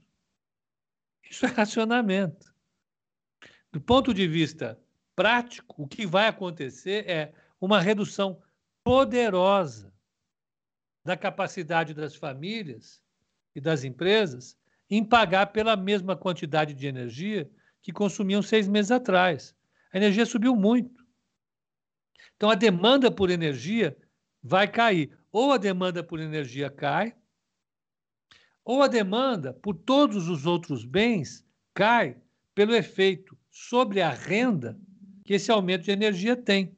isso é racionamento. Do ponto de vista prático, o que vai acontecer é uma redução poderosa da capacidade das famílias e das empresas em pagar pela mesma quantidade de energia que consumiam seis meses atrás. A energia subiu muito. Então, a demanda por energia vai cair. Ou a demanda por energia cai, ou a demanda por todos os outros bens cai pelo efeito sobre a renda que esse aumento de energia tem.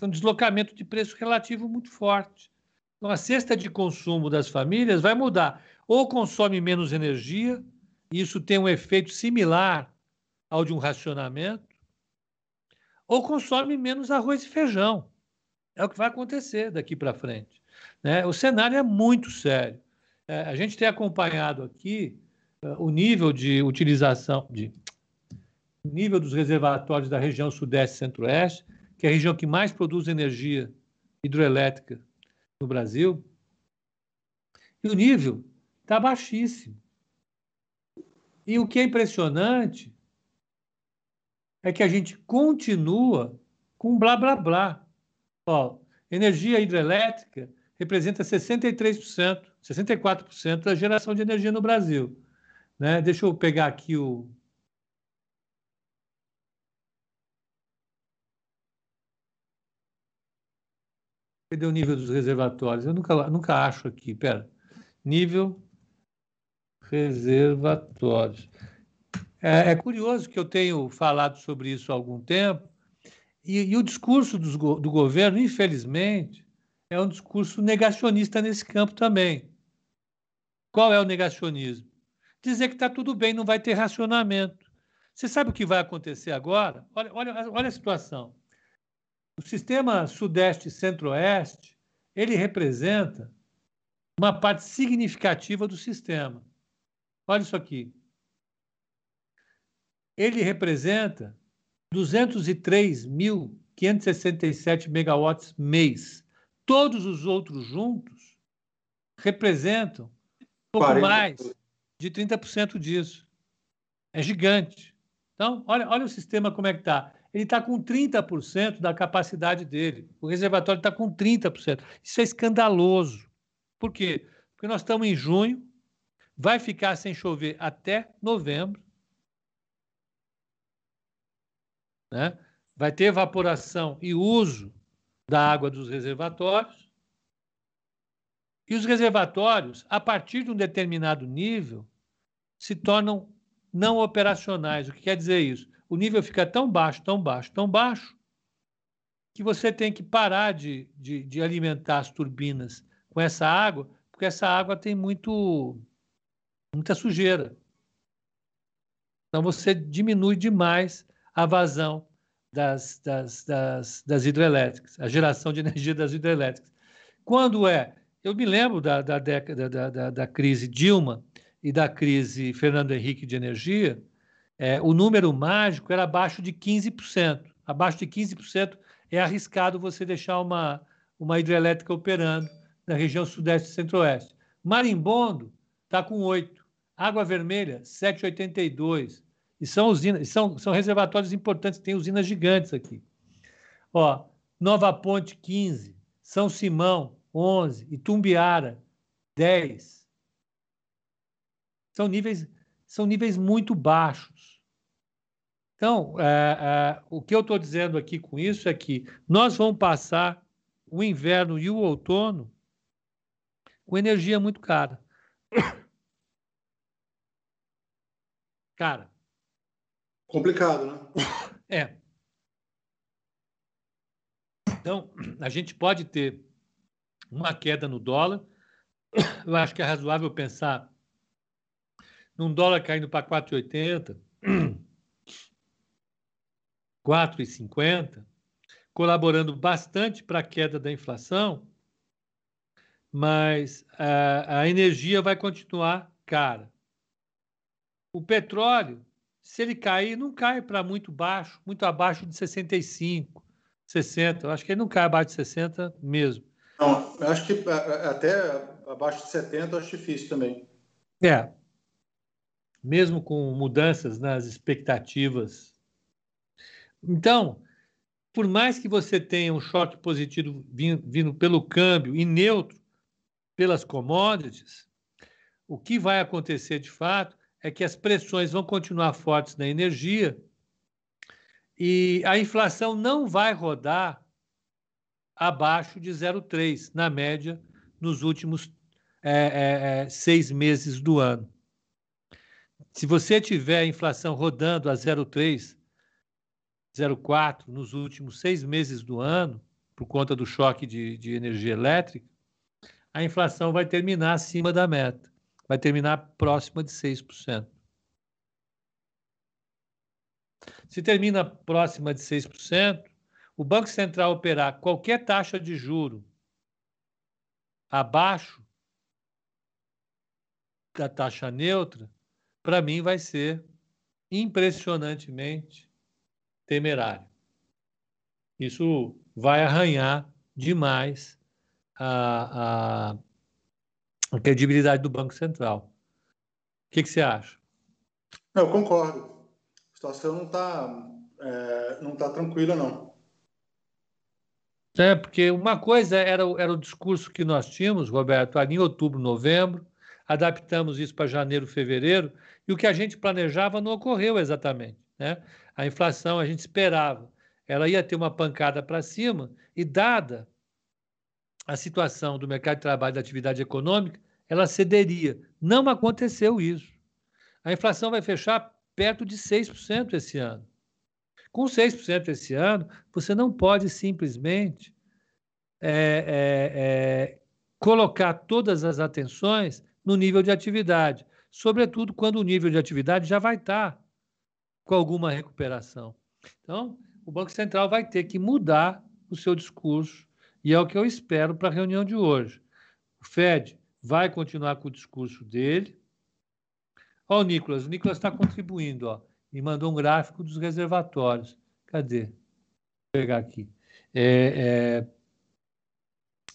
Um deslocamento de preço relativo muito forte. Então, a cesta de consumo das famílias vai mudar. Ou consome menos energia, e isso tem um efeito similar ao de um racionamento, ou consome menos arroz e feijão. É o que vai acontecer daqui para frente. Né? O cenário é muito sério. É, a gente tem acompanhado aqui uh, o nível de utilização, de nível dos reservatórios da região Sudeste e Centro-Oeste, que é a região que mais produz energia hidroelétrica no Brasil, e o nível está baixíssimo. E o que é impressionante é que a gente continua com blá blá blá. Ó, energia hidrelétrica representa 63%, 64% da geração de energia no Brasil. Né? Deixa eu pegar aqui o, Cadê o nível dos reservatórios? Eu nunca, nunca acho aqui. Pera. Nível reservatórios. É, é, curioso que eu tenho falado sobre isso há algum tempo, e, e o discurso do, governo, infelizmente, é um discurso negacionista nesse campo também. Qual é o negacionismo? Dizer que está tudo bem, não vai ter racionamento. Você sabe o que vai acontecer agora? Olha, olha, olha a situação. O sistema Sudeste Centro-Oeste, ele representa uma parte significativa do sistema. Olha isso aqui. Ele representa 203.567 megawatts mês. Todos os outros juntos representam pouco 40. mais de 30% disso. É gigante. Então, olha, olha o sistema como é que está ele está com 30% da capacidade dele. O reservatório está com 30%. Isso é escandaloso. Por quê? Porque nós estamos em junho, vai ficar sem chover até novembro. Né? Vai ter evaporação e uso da água dos reservatórios. E os reservatórios, a partir de um determinado nível, se tornam não operacionais. O que quer dizer isso? o nível fica tão baixo, tão baixo, tão baixo, que você tem que parar de, de, de alimentar as turbinas com essa água, porque essa água tem muito, muita sujeira. Então você diminui demais a vazão das, das, das, das hidrelétricas, a geração de energia das hidrelétricas. Quando é eu me lembro da, da década da, da, da, crise Dilma e da crise Fernando Henrique de energia, é, o número mágico era abaixo de 15%. Abaixo de 15% é arriscado você deixar uma, uma hidrelétrica operando na região sudeste e centro-oeste. Marimbondo está com 8. Água Vermelha, 7,82. E são usinas, são, são reservatórios importantes, tem usinas gigantes aqui. Ó, Nova Ponte, 15. São Simão, 11. Itumbiara, 10. São níveis, são níveis muito baixos. Então, é, é, o que eu estou dizendo aqui com isso é que nós vamos passar o inverno e o outono com energia muito cara. Cara. Complicado, né? É. Então, a gente pode ter uma queda no dólar. Eu acho que é razoável pensar num dólar caindo para 4,80, 4,50, colaborando bastante para a queda da inflação, mas a, a energia vai continuar cara. O petróleo, se ele cair, não cai para muito baixo, muito abaixo de 65, 60. Eu acho que ele não cai abaixo de 60 mesmo. Não, eu acho que até abaixo de 70 eu acho difícil também. É. Mesmo com mudanças nas expectativas. Então, por mais que você tenha um choque positivo vindo, vindo pelo câmbio e neutro pelas commodities, o que vai acontecer de fato é que as pressões vão continuar fortes na energia e a inflação não vai rodar abaixo de 0,3, na média, nos últimos é, é, é, seis meses do ano. Se você tiver a inflação rodando a 0,3, 0,4 nos últimos seis meses do ano, por conta do choque de, de energia elétrica, a inflação vai terminar acima da meta, vai terminar próxima de 6%. Se termina próxima de 6%, o Banco Central operar qualquer taxa de juro abaixo da taxa neutra, para mim vai ser impressionantemente temerário. Isso vai arranhar demais a, a, a credibilidade do Banco Central. O que, que você acha? Eu concordo. A situação não está é, não tá tranquila, não. É, porque uma coisa era, era o discurso que nós tínhamos, Roberto, ali em outubro, novembro, adaptamos isso para janeiro, fevereiro, e o que a gente planejava não ocorreu exatamente. Né? A inflação, a gente esperava, ela ia ter uma pancada para cima, e dada a situação do mercado de trabalho e da atividade econômica, ela cederia. Não aconteceu isso. A inflação vai fechar perto de 6% esse ano. Com 6% esse ano, você não pode simplesmente é, é, é, colocar todas as atenções no nível de atividade, sobretudo quando o nível de atividade já vai estar com alguma recuperação. Então, o Banco Central vai ter que mudar o seu discurso e é o que eu espero para a reunião de hoje. O Fed vai continuar com o discurso dele. Ó, o Nicolas, o Nicolas está contribuindo, ó, e mandou um gráfico dos reservatórios. Cadê? Vou pegar aqui. É,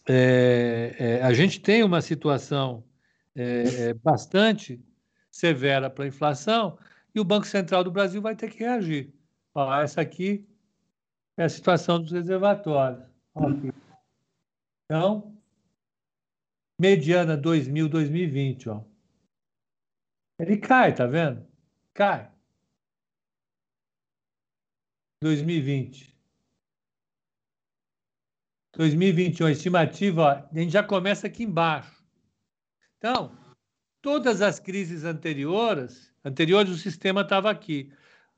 é, é, é a gente tem uma situação é, é, bastante severa para a inflação e o Banco Central do Brasil vai ter que reagir. Ó, essa aqui é a situação dos reservatórios. Aqui. Então, mediana 2000, 2020, ó. Ele cai, tá vendo? Cai. 2020. 2021, a estimativa, ó, a gente já começa aqui embaixo. Então, todas as crises anteriores, anteriores o sistema estava aqui.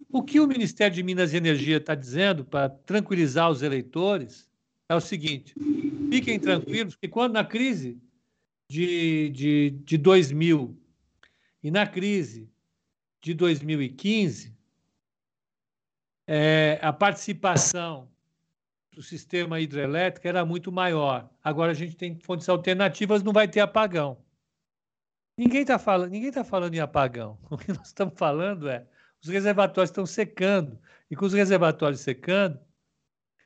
O que o Ministério de Minas e Energia está dizendo para tranquilizar os eleitores é o seguinte: fiquem tranquilos que quando na crise de, de, de 2000 e na crise de 2015, é, a participação do sistema hidrelétrico era muito maior. Agora a gente tem fontes alternativas, não vai ter apagão. Ninguém está falando, ninguém tá falando em apagão. O que nós estamos falando é os reservatórios estão secando. E com os reservatórios secando,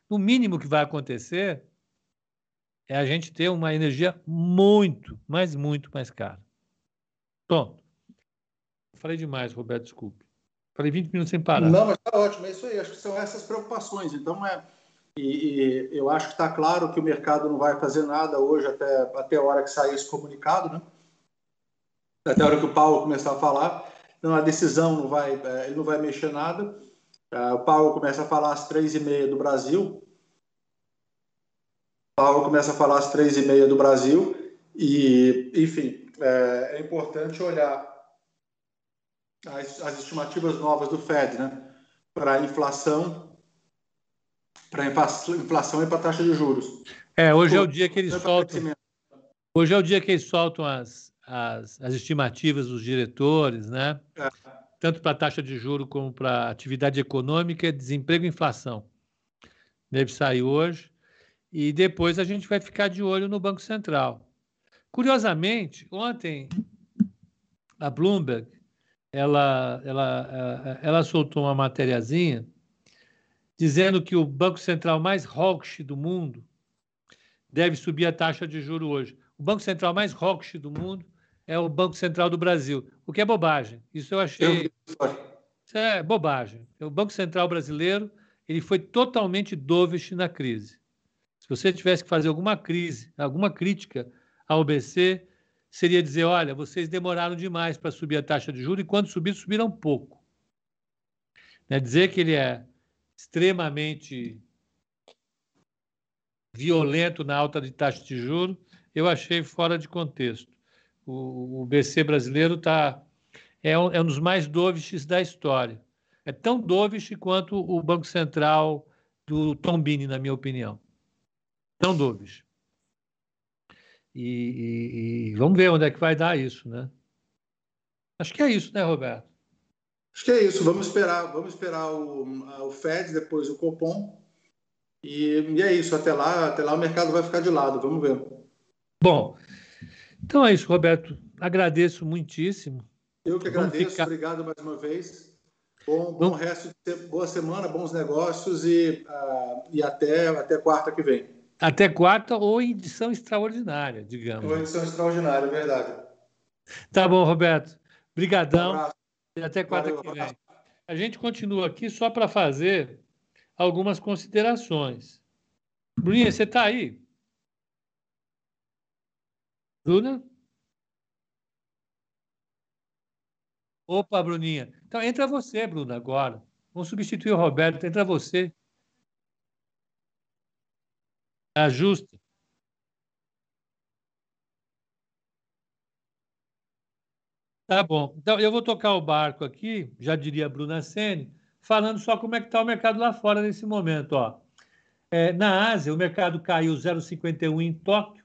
o mínimo que vai acontecer é a gente ter uma energia muito, mas muito mais cara. Pronto. Falei demais, Roberto, desculpe. Falei 20 minutos sem parar. Não, mas está ótimo, é isso aí. Acho que são essas preocupações. Então, é, e, e eu acho que está claro que o mercado não vai fazer nada hoje até, até a hora que sair esse comunicado, né? Até a hora que o Paulo começar a falar. Então, a decisão não vai, é, ele não vai mexer nada. É, o Paulo começa a falar às três e meia do Brasil. Paulo começa a falar às três e meia do Brasil. E, enfim, é, é importante olhar as, as estimativas novas do Fed, né? Para a inflação, para inflação e para a taxa de juros. É, hoje é o dia que eles soltam. Hoje é o dia que eles soltam as, as, as estimativas dos diretores, né? É. Tanto para a taxa de juro como para atividade econômica, desemprego e inflação. Deve sair hoje. E depois a gente vai ficar de olho no Banco Central. Curiosamente, ontem a Bloomberg ela, ela, eh, ela soltou uma matériazinha dizendo que o Banco Central mais hawkish do mundo deve subir a taxa de juro hoje. O Banco Central mais hawkish do mundo é o Banco Central do Brasil, o que é bobagem. Isso eu achei. Isso é bobagem. O Banco Central brasileiro ele foi totalmente dovish na crise. Se você tivesse que fazer alguma crise, alguma crítica ao BC, seria dizer: olha, vocês demoraram demais para subir a taxa de juros e quando subiram, subiram pouco. Né? Dizer que ele é extremamente violento na alta de taxa de juros, eu achei fora de contexto. O, o BC brasileiro tá, é, um, é um dos mais dovish da história. É tão dovish quanto o Banco Central do Tombini, na minha opinião. Tão dovish. E, e, e, vamos ver onde é que vai dar isso, né? Acho que é isso, né, Roberto? Acho que é isso. Vamos esperar, vamos esperar o, o Fed, depois o Copom. E, e é isso. Até lá, até lá o mercado vai ficar de lado. Vamos ver. Bom, então é isso, Roberto. Agradeço muitíssimo. Eu que agradeço. Ficar... Obrigado mais uma vez. Bom, bom resto de boa semana, bons negócios e, uh, e até, até quarta que vem. Até quarta ou edição extraordinária, digamos. Ou edição extraordinária, é verdade. Tá bom, Roberto. Obrigadão. Um até quarta Valeu, que vem. A gente continua aqui só para fazer algumas considerações. Bruninha, você está aí? Bruna? Opa, Bruninha. Então entra você, Bruna, agora. Vamos substituir o Roberto. Entra você. Ajusta. Tá bom. Então, eu vou tocar o barco aqui, já diria a Bruna Sene, falando só como é que está o mercado lá fora nesse momento. Ó. É, na Ásia, o mercado caiu 0,51 em Tóquio,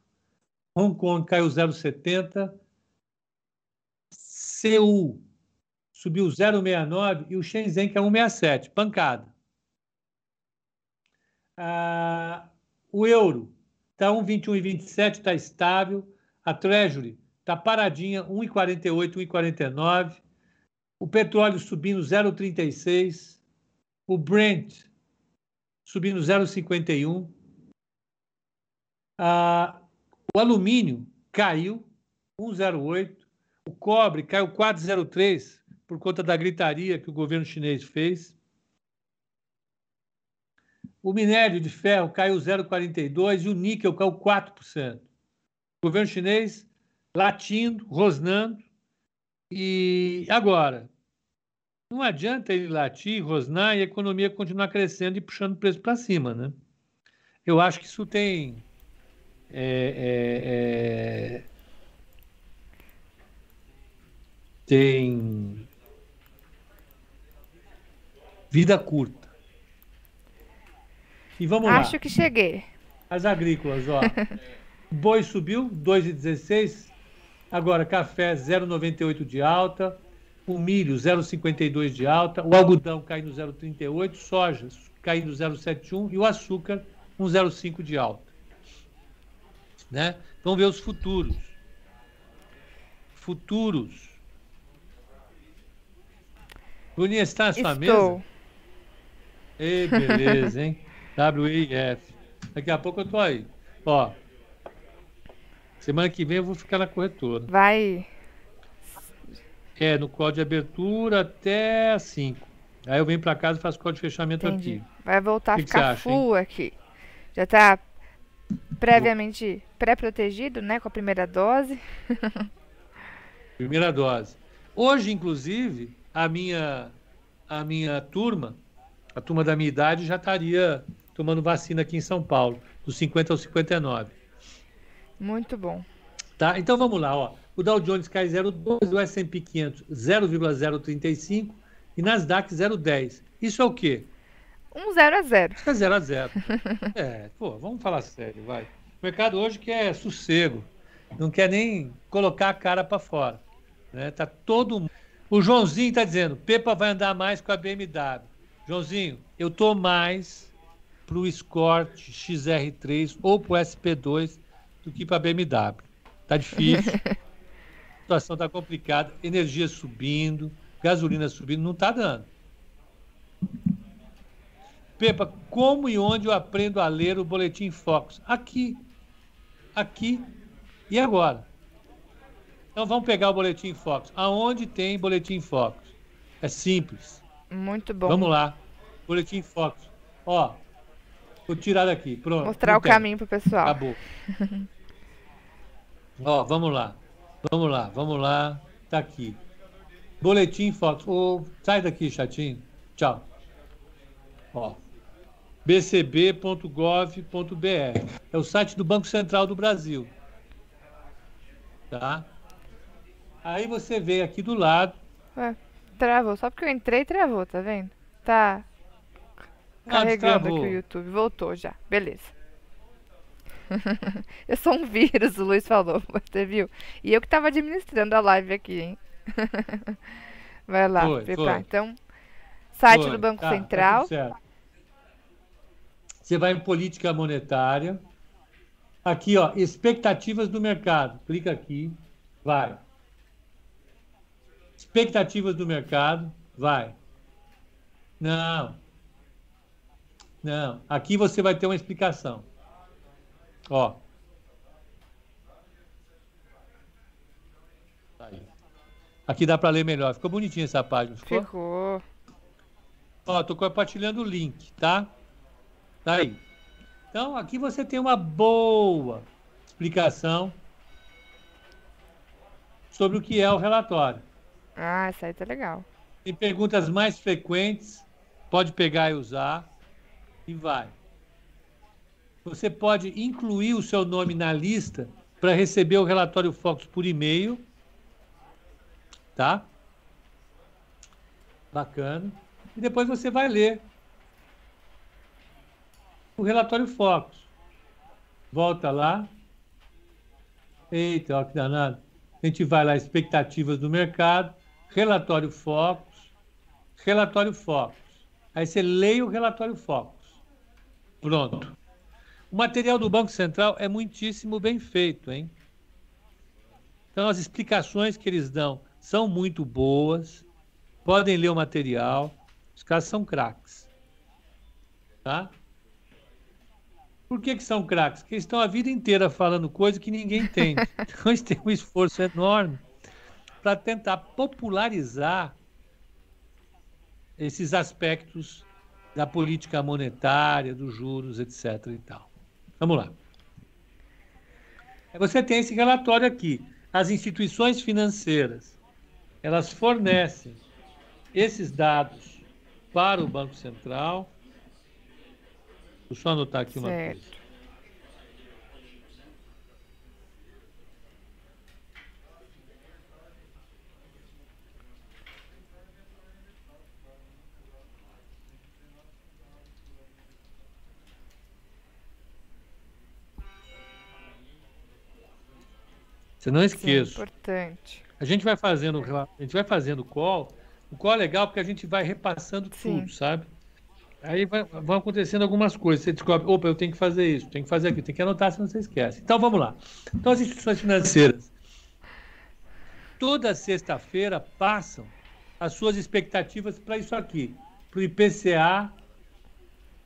Hong Kong caiu 0,70, Seul subiu 0,69 e o Shenzhen caiu 1,67, pancada. Ah, o euro está 1,21,27, está estável. A Treasury está paradinha, 1,48, 1,49. O petróleo subindo 0,36. O Brent subindo 0,51. Ah, o alumínio caiu 1,08. O cobre caiu 4,03 por conta da gritaria que o governo chinês fez. O minério de ferro caiu 0,42% e o níquel caiu 4%. O governo chinês latindo, rosnando. E agora, não adianta ele latir, rosnar e a economia continuar crescendo e puxando o preço para cima, né? Eu acho que isso tem. É, é, é, tem vida curta. E vamos Acho lá. Acho que cheguei. As agrícolas, ó. Boi subiu 2,16. Agora, café 0,98 de alta. O milho 0,52 de alta. O algodão caindo 0,38. Soja caindo 0,71. E o açúcar 1,05 de alta. Né? Vamos ver os futuros. Futuros. Bruninha, está na sua Estou. mesa? Ei, beleza, hein? WIF. Daqui a pouco eu tô aí. Ó. Semana que vem eu vou ficar na corretora. Vai. É, no código de abertura até as 5. Aí eu venho para casa e faço código de fechamento Entendi. aqui. Vai voltar a Que que ficar full aqui. Já tá previamente pré-protegido, né? Com a primeira dose. Primeira dose. Hoje, inclusive, a minha, a minha turma, a turma da minha idade, já estaria tomando vacina aqui em São Paulo, dos 50 aos 59. Muito bom. Tá? Então vamos lá, ó. O Dow Jones cai 0,12, o S&P 500 0,035 e Nasdaq 0,10. Isso é o quê? Um zero a zero. Isso é 0 a 0. É, pô, vamos falar sério, vai. O mercado hoje quer sossego, não quer nem colocar a cara para fora, né? Tá todo mundo- O Joãozinho tá dizendo, Pepa vai andar mais com a BMW. Joãozinho, eu tô mais pro Escort XR3 ou pro SP2 do que para BMW. Tá difícil. A situação tá complicada, energia subindo, gasolina subindo, não tá dando. Pepa, como e onde eu aprendo a ler o Boletim Focus? Aqui. Aqui e agora. Então vamos pegar o Boletim Focus. Aonde tem Boletim Focus? É simples. Muito bom. Vamos lá. Boletim Focus. Ó, vou tirar daqui. Pronto. Mostrar o tem. caminho pro pessoal. Acabou. Ó, vamos lá. Vamos lá, vamos lá. Tá aqui. Boletim Fox. Ô, sai daqui, chatinho. Tchau. Ó. bcb.gov.br. É o site do Banco Central do Brasil. Tá? Aí você vê aqui do lado. Ué, travou. Só porque eu entrei, travou, tá vendo? Tá Carregando aqui o YouTube. Voltou já. Beleza. eu sou um vírus, o Luiz falou. Você viu? E eu que tava administrando a live aqui, hein? Vai lá, Foi. Então, site Foi. do Banco Tá, tá Central. certo. Você vai em política monetária. Aqui, ó, expectativas do mercado. Clica aqui, vai. Expectativas do mercado, vai. Não. Não. Aqui você vai ter uma explicação. Ó. Aí. Aqui dá para ler melhor. Ficou bonitinha essa página, ficou? Ficou. Ó, tô compartilhando o link, tá? Tá aí. Então, aqui você tem uma boa explicação sobre o que é o relatório. Ah, essa aí tá legal. Tem perguntas mais frequentes, pode pegar e usar e vai. Você pode incluir o seu nome na lista para receber o relatório Focus por e-mail, tá? Bacana. E depois você vai ler o relatório Focus. Volta lá. Eita, ó que danado. A gente vai lá, expectativas do mercado, relatório Focus, relatório Focus. Aí você leia o relatório Focus. Pronto. O material do Banco Central é muitíssimo bem feito, hein? Então as explicações que eles dão são muito boas. Podem ler o material. Os caras são craques. Tá? Por que, que são craques? Porque eles estão a vida inteira falando coisa que ninguém entende. Então eles têm um esforço enorme para tentar popularizar esses aspectos da política monetária, dos juros, etc. E tal. Vamos lá. Você tem esse relatório aqui. As instituições financeiras, elas fornecem esses dados para o Banco Central. Eu só anotar aqui uma Certo. coisa. Você não Sim, esqueça. importante. A gente vai fazendo, a gente vai fazendo call. O call é legal porque a gente vai repassando Sim. tudo, sabe? Aí vai, vão acontecendo algumas coisas. Você descobre, opa, eu tenho que fazer isso, tenho que fazer aquilo, tem que anotar, senão você esquece. Então vamos lá. Então as instituições financeiras, toda sexta-feira passam as suas expectativas para isso aqui, para o IPCA,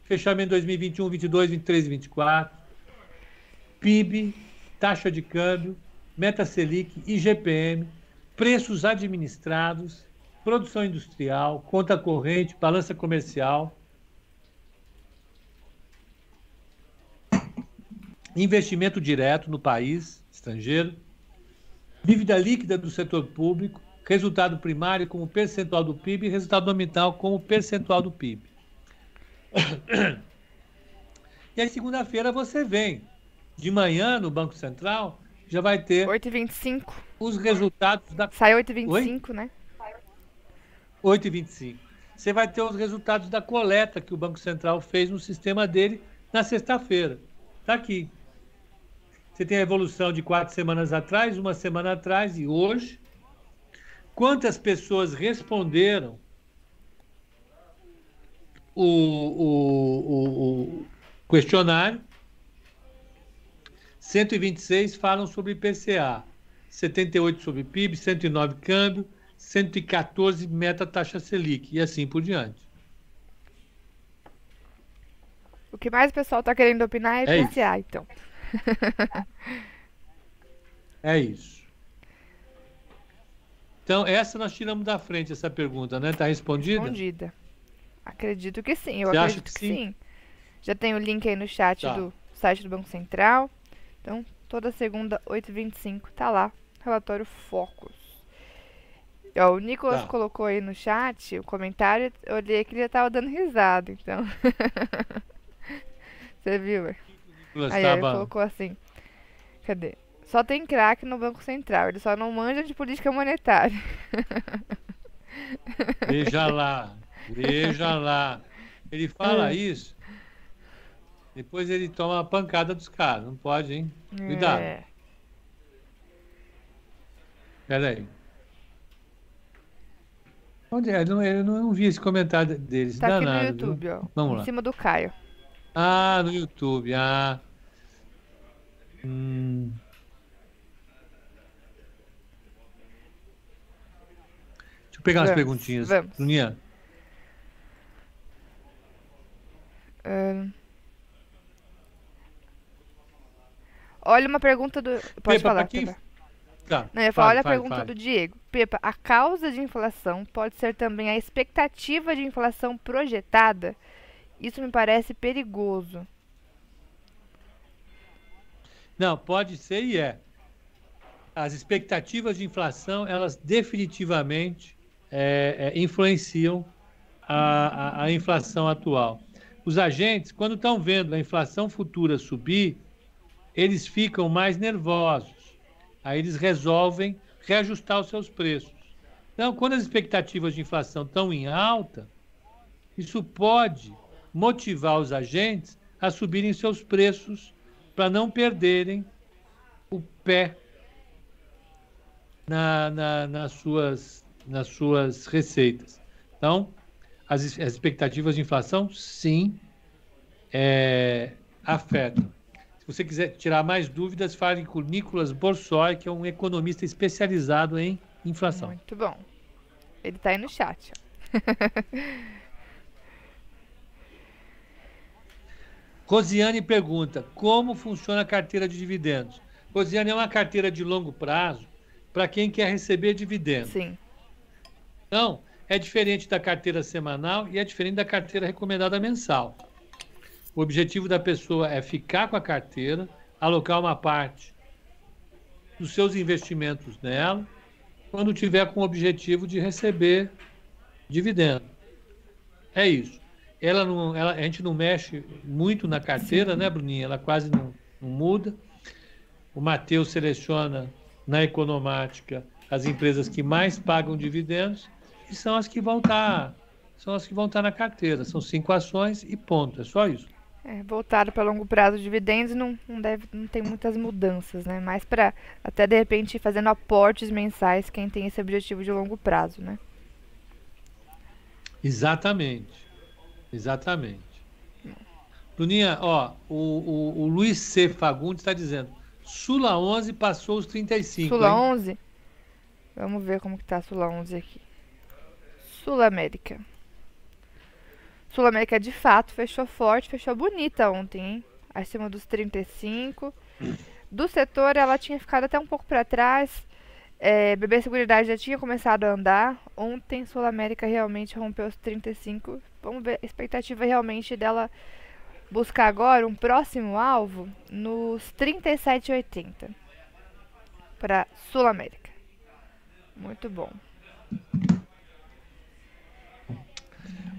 fechamento 2021, 22, 23 e 24, PIB, taxa de câmbio, meta Selic, IGPM, preços administrados, produção industrial, conta corrente, balança comercial, investimento direto no país estrangeiro, dívida líquida do setor público, resultado primário como percentual do PIB e resultado nominal como percentual do PIB. E aí, segunda-feira, você vem. De manhã, no Banco Central, já vai ter 8h25. os resultados da. Sai 8h25, né? 8h25. Você vai ter os resultados da coleta que o Banco Central fez no sistema dele na sexta-feira. Está aqui. Você tem a evolução de quatro semanas atrás, uma semana atrás e hoje. Quantas pessoas responderam o, o, o, o questionário? 126 falam sobre IPCA, 78 sobre PIB, 109 câmbio, 114 meta taxa Selic e assim por diante. O que mais o pessoal está querendo opinar é É IPCA, então. É isso. Então, essa nós tiramos da frente, essa pergunta, né? Está respondida? Respondida. Acredito que sim, eu Você acredito que que, sim? sim. Já tem o link aí no chat Tá. do site do Banco Central. Então, toda segunda, 8h25, tá lá. Relatório Focus. Ó, o Nicolas Tá. colocou aí no chat o comentário, eu olhei que ele já tava dando risada, então. Você viu? Nicolas Aí, ele colocou assim. Cadê? Só tem craque no Banco Central, eles só não manjam de política monetária. Veja lá, veja lá. Ele fala É. isso, depois ele toma uma pancada dos caras. Não pode, hein? Cuidado. É. Pera aí. Onde é? Eu não, eu não vi esse comentário deles. Tá aqui no danado, viu? YouTube, ó. Vamos em lá. cima do Caio. Ah, no YouTube. Ah. Hum. Deixa eu pegar umas Vamos, perguntinhas. vamos. Bruninha, Ahn. Olha uma pergunta do. Pode Pepa, falar, pra quem- Pepa. tá. Não, eu falar, fale, olha a pergunta fale. do Diego. Pepa, a causa de inflação pode ser também a expectativa de inflação projetada? Isso me parece perigoso. Não, pode ser e é. As expectativas de inflação, elas definitivamente é, é, influenciam a, a, a inflação atual. Os agentes, quando estão vendo a inflação futura subir, eles ficam mais nervosos. Aí eles resolvem reajustar os seus preços. Então, quando as expectativas de inflação estão em alta, isso pode motivar os agentes a subirem seus preços para não perderem o pé na, na- nas, suas, nas suas receitas. Então, as, as expectativas de inflação, sim, é, afetam. Se você quiser tirar mais dúvidas, fale com o Nicolas Borsoi, que é um economista especializado em inflação. Muito bom. Ele tá aí no chat. Rosiane pergunta: como funciona a carteira de dividendos? Rosiane é uma carteira de longo prazo para quem quer receber dividendos. Sim. Então, é diferente da carteira semanal e é diferente da carteira recomendada mensal. O objetivo da pessoa é ficar com a carteira, alocar uma parte dos seus investimentos nela, quando tiver com o objetivo de receber dividendo. É isso. Ela não, ela- a gente não mexe muito na carteira, né, Bruninha? Ela quase não, não muda. O Matheus seleciona na economática as empresas que mais pagam dividendos e são as que vão estar são as que vão estar na carteira. São cinco ações e ponto. É só isso. É, voltado para longo prazo de dividendos não, não deve não tem muitas mudanças, né? Mais para até de repente fazendo aportes mensais quem tem esse objetivo de longo prazo, né? Exatamente. Exatamente. Luninha, ó, o, o, o Luiz C. Fagundes está dizendo, Sula 11 passou os 35. Sula hein? 11? Vamos ver como que tá a Sula 11 aqui. Sul América. Sul América de fato fechou forte, fechou bonita ontem, hein? Acima dos 35. Do setor, ela tinha ficado até um pouco para trás. É, BB Seguridade já tinha começado a andar. Ontem, Sul América realmente rompeu os 35. Vamos ver a expectativa realmente dela buscar agora um próximo alvo nos 37,80 para Sul América. Muito bom.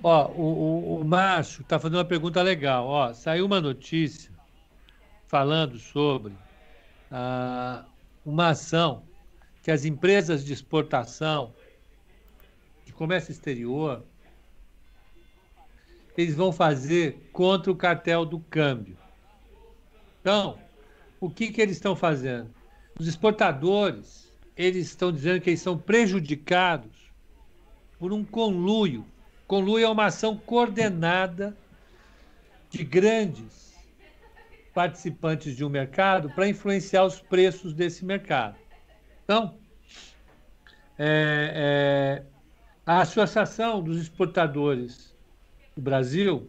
Ó, o, o, o Márcio está fazendo uma pergunta legal. Ó, saiu uma notícia falando sobre ah, uma ação que as empresas de exportação, de comércio exterior, eles vão fazer contra o cartel do câmbio. Então, o que, que eles estão fazendo? Os exportadores, eles estão dizendo que eles são prejudicados por um conluio. Conluio é uma ação coordenada de grandes participantes de um mercado para influenciar os preços desse mercado. Então, é, é, a Associação dos Exportadores do Brasil,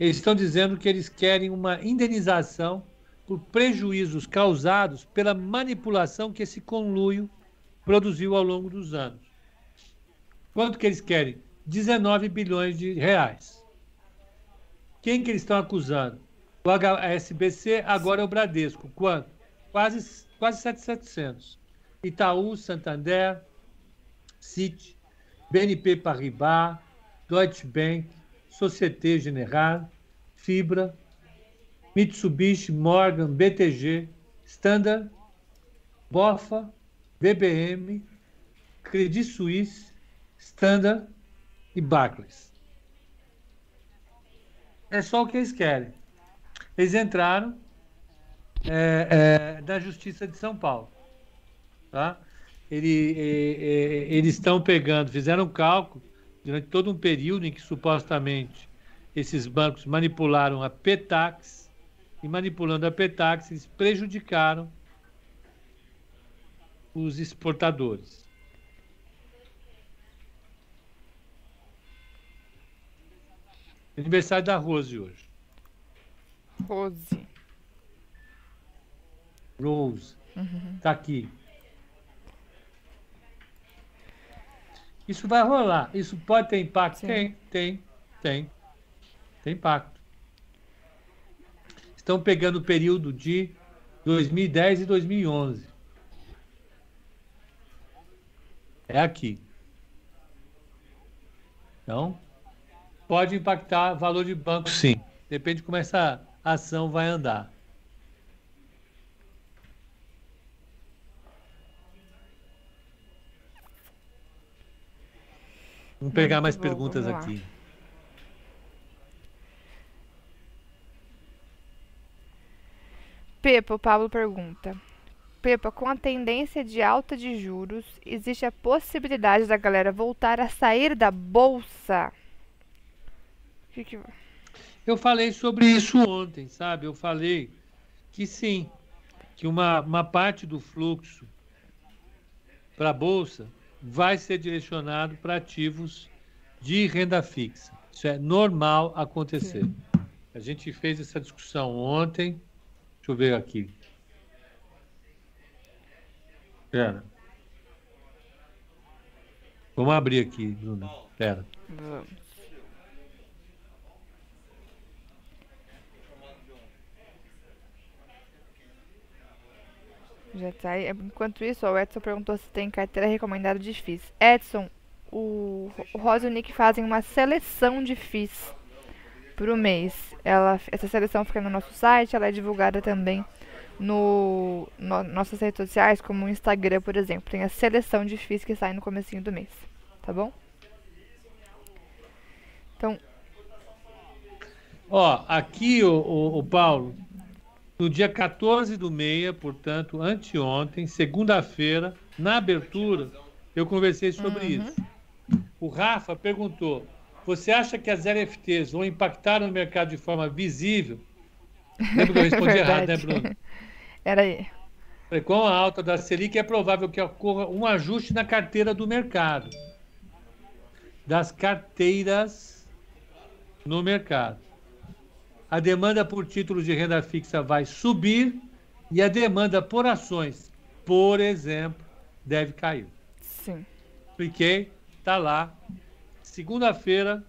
eles estão dizendo que eles querem uma indenização por prejuízos causados pela manipulação que esse conluio produziu ao longo dos anos. Quanto que eles querem? 19 bilhões de reais. Quem que eles estão acusando? O HSBC, agora é o Bradesco. Quanto? Quase, quase 700. Itaú, Santander, Citi, BNP Paribas, Deutsche Bank, Societe Generale, Fibra, Mitsubishi, Morgan, BTG, Standard, Bofa, BBM, Credit Suisse, Standard e Barclays. É só o que eles querem. Eles entraram é, é, da Justiça de São Paulo. Tá? Ele, é, é, eles estão pegando, fizeram um cálculo durante todo um período em que supostamente esses bancos manipularam a Petax e manipulando a Petax eles prejudicaram os exportadores. Aniversário da Rose hoje. Rose. Rose. Uhum. Tá aqui. Isso vai rolar. Isso pode ter impacto? Sim. Tem, tem, tem. Tem impacto. Estão pegando o período de 2010 e 2011. É aqui. Então, pode impactar valor de banco, sim. Depende de como essa ação vai andar. Vamos pegar Muito mais bom, perguntas vamos lá. aqui. Pepa, o Pablo pergunta. Pepa, com a tendência de alta de juros, existe a possibilidade da galera voltar a sair da bolsa? Que que- Eu falei sobre isso ontem, sabe? Eu falei que sim, que uma, uma parte do fluxo para a Bolsa vai ser direcionado para ativos de renda fixa. Isso é normal acontecer. A gente fez essa discussão ontem. Deixa eu ver aqui. Pera. Vamos abrir aqui, Bruno. Pera. Vamos. Já tá aí. Enquanto isso, o Edson perguntou se tem carteira recomendada de FIIs. Edson, o, o Rosa e o Nick fazem uma seleção de FIIs pro mês. Ela, essa seleção fica no nosso site, ela é divulgada também no, no nossas redes sociais, como o Instagram, por exemplo. Tem a seleção de FIIs que sai no comecinho do mês, tá bom? Então, Ó, aqui, o, o, o Paulo, no dia 14 do meia, portanto, anteontem, segunda-feira, na abertura, eu conversei sobre Uhum. isso. O Rafa perguntou você acha que as LFTs vão impactar no mercado de forma visível? Lembra que eu respondi errado, né, Bruno? Era aí. Com a alta da Selic, é provável que ocorra um ajuste na carteira do mercado. Das carteiras no mercado. A demanda por títulos de renda fixa vai subir e a demanda por ações, por exemplo, deve cair. Sim. Expliquei, tá lá. Segunda-feira,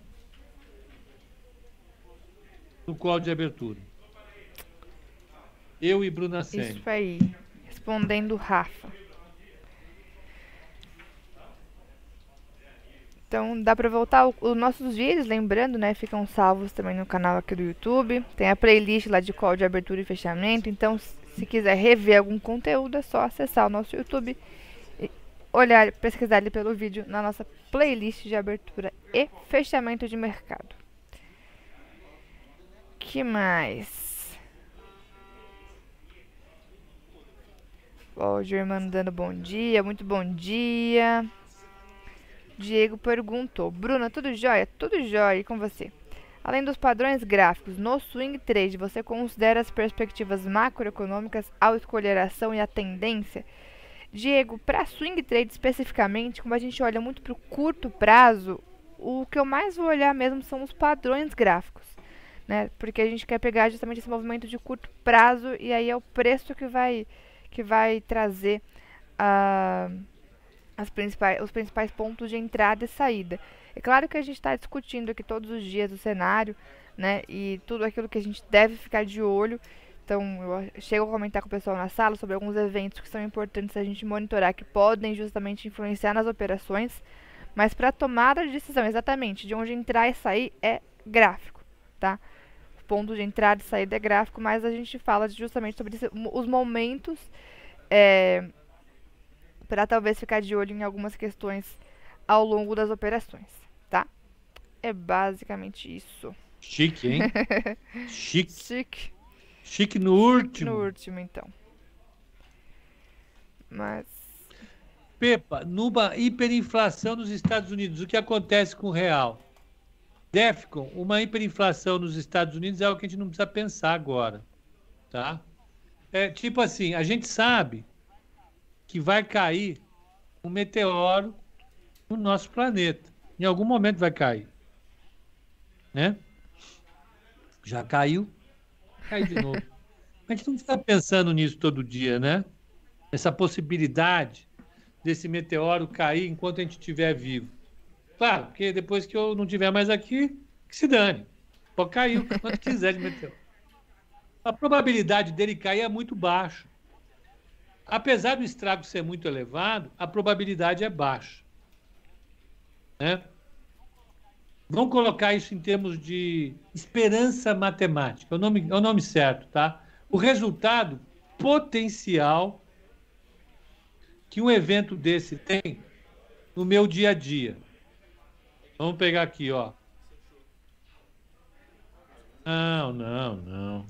no call de abertura. Eu e Bruna Senna. Isso aí. Respondendo Rafa. Então dá para voltar os nossos vídeos, lembrando, né, ficam salvos também no canal aqui do YouTube. Tem a playlist lá de call de abertura e fechamento. Então, se quiser rever algum conteúdo, é só acessar o nosso YouTube e olhar, pesquisar ali pelo vídeo na nossa playlist de abertura e fechamento de mercado. Que mais? Roger mandando bom dia, muito bom dia. Diego perguntou: Bruna, tudo jóia? Tudo jóia e com você? Além dos padrões gráficos, no swing trade, você considera as perspectivas macroeconômicas ao escolher a ação e a tendência? Diego, para swing trade especificamente, como a gente olha muito para o curto prazo, o que eu mais vou olhar mesmo são os padrões gráficos, né? Porque a gente quer pegar justamente esse movimento de curto prazo e aí é o preço que vai que vai trazer uh, as principais, os principais pontos de entrada e saída. É claro que a gente está discutindo aqui todos os dias o cenário, né, e tudo aquilo que a gente deve ficar de olho. Então, eu chego a comentar com o pessoal na sala sobre alguns eventos que são importantes a gente monitorar, que podem justamente influenciar nas operações, mas para tomada de decisão exatamente de onde entrar e sair é gráfico, tá? ponto de entrada e saída é gráfico, mas a gente fala justamente sobre os momentos é, para talvez ficar de olho em algumas questões ao longo das operações, tá? É basicamente isso. Chique, hein? Chique. Chique. Chique no último. No último, então. Mas. Pepa, numa hiperinflação nos Estados Unidos, o que acontece com o real? DEFCON, uma hiperinflação nos Estados Unidos é algo que a gente não precisa pensar agora, tá? É tipo assim, a gente sabe que vai cair um meteoro no nosso planeta. Em algum momento vai cair, né? Já caiu, cai de novo. A gente não está pensando nisso todo dia, né? Essa possibilidade desse meteoro cair enquanto a gente estiver vivo. Claro, porque depois que eu não tiver mais aqui, que se dane. Pode cair o quanto quiser de meteoro. A probabilidade dele cair é muito baixa. Apesar do estrago ser muito elevado, a probabilidade é baixa. Né? Vamos colocar isso em termos de esperança matemática, é o nome, é o nome certo, tá? O resultado potencial que um evento desse tem no meu dia a dia. Vamos pegar aqui, ó. Não, não, não.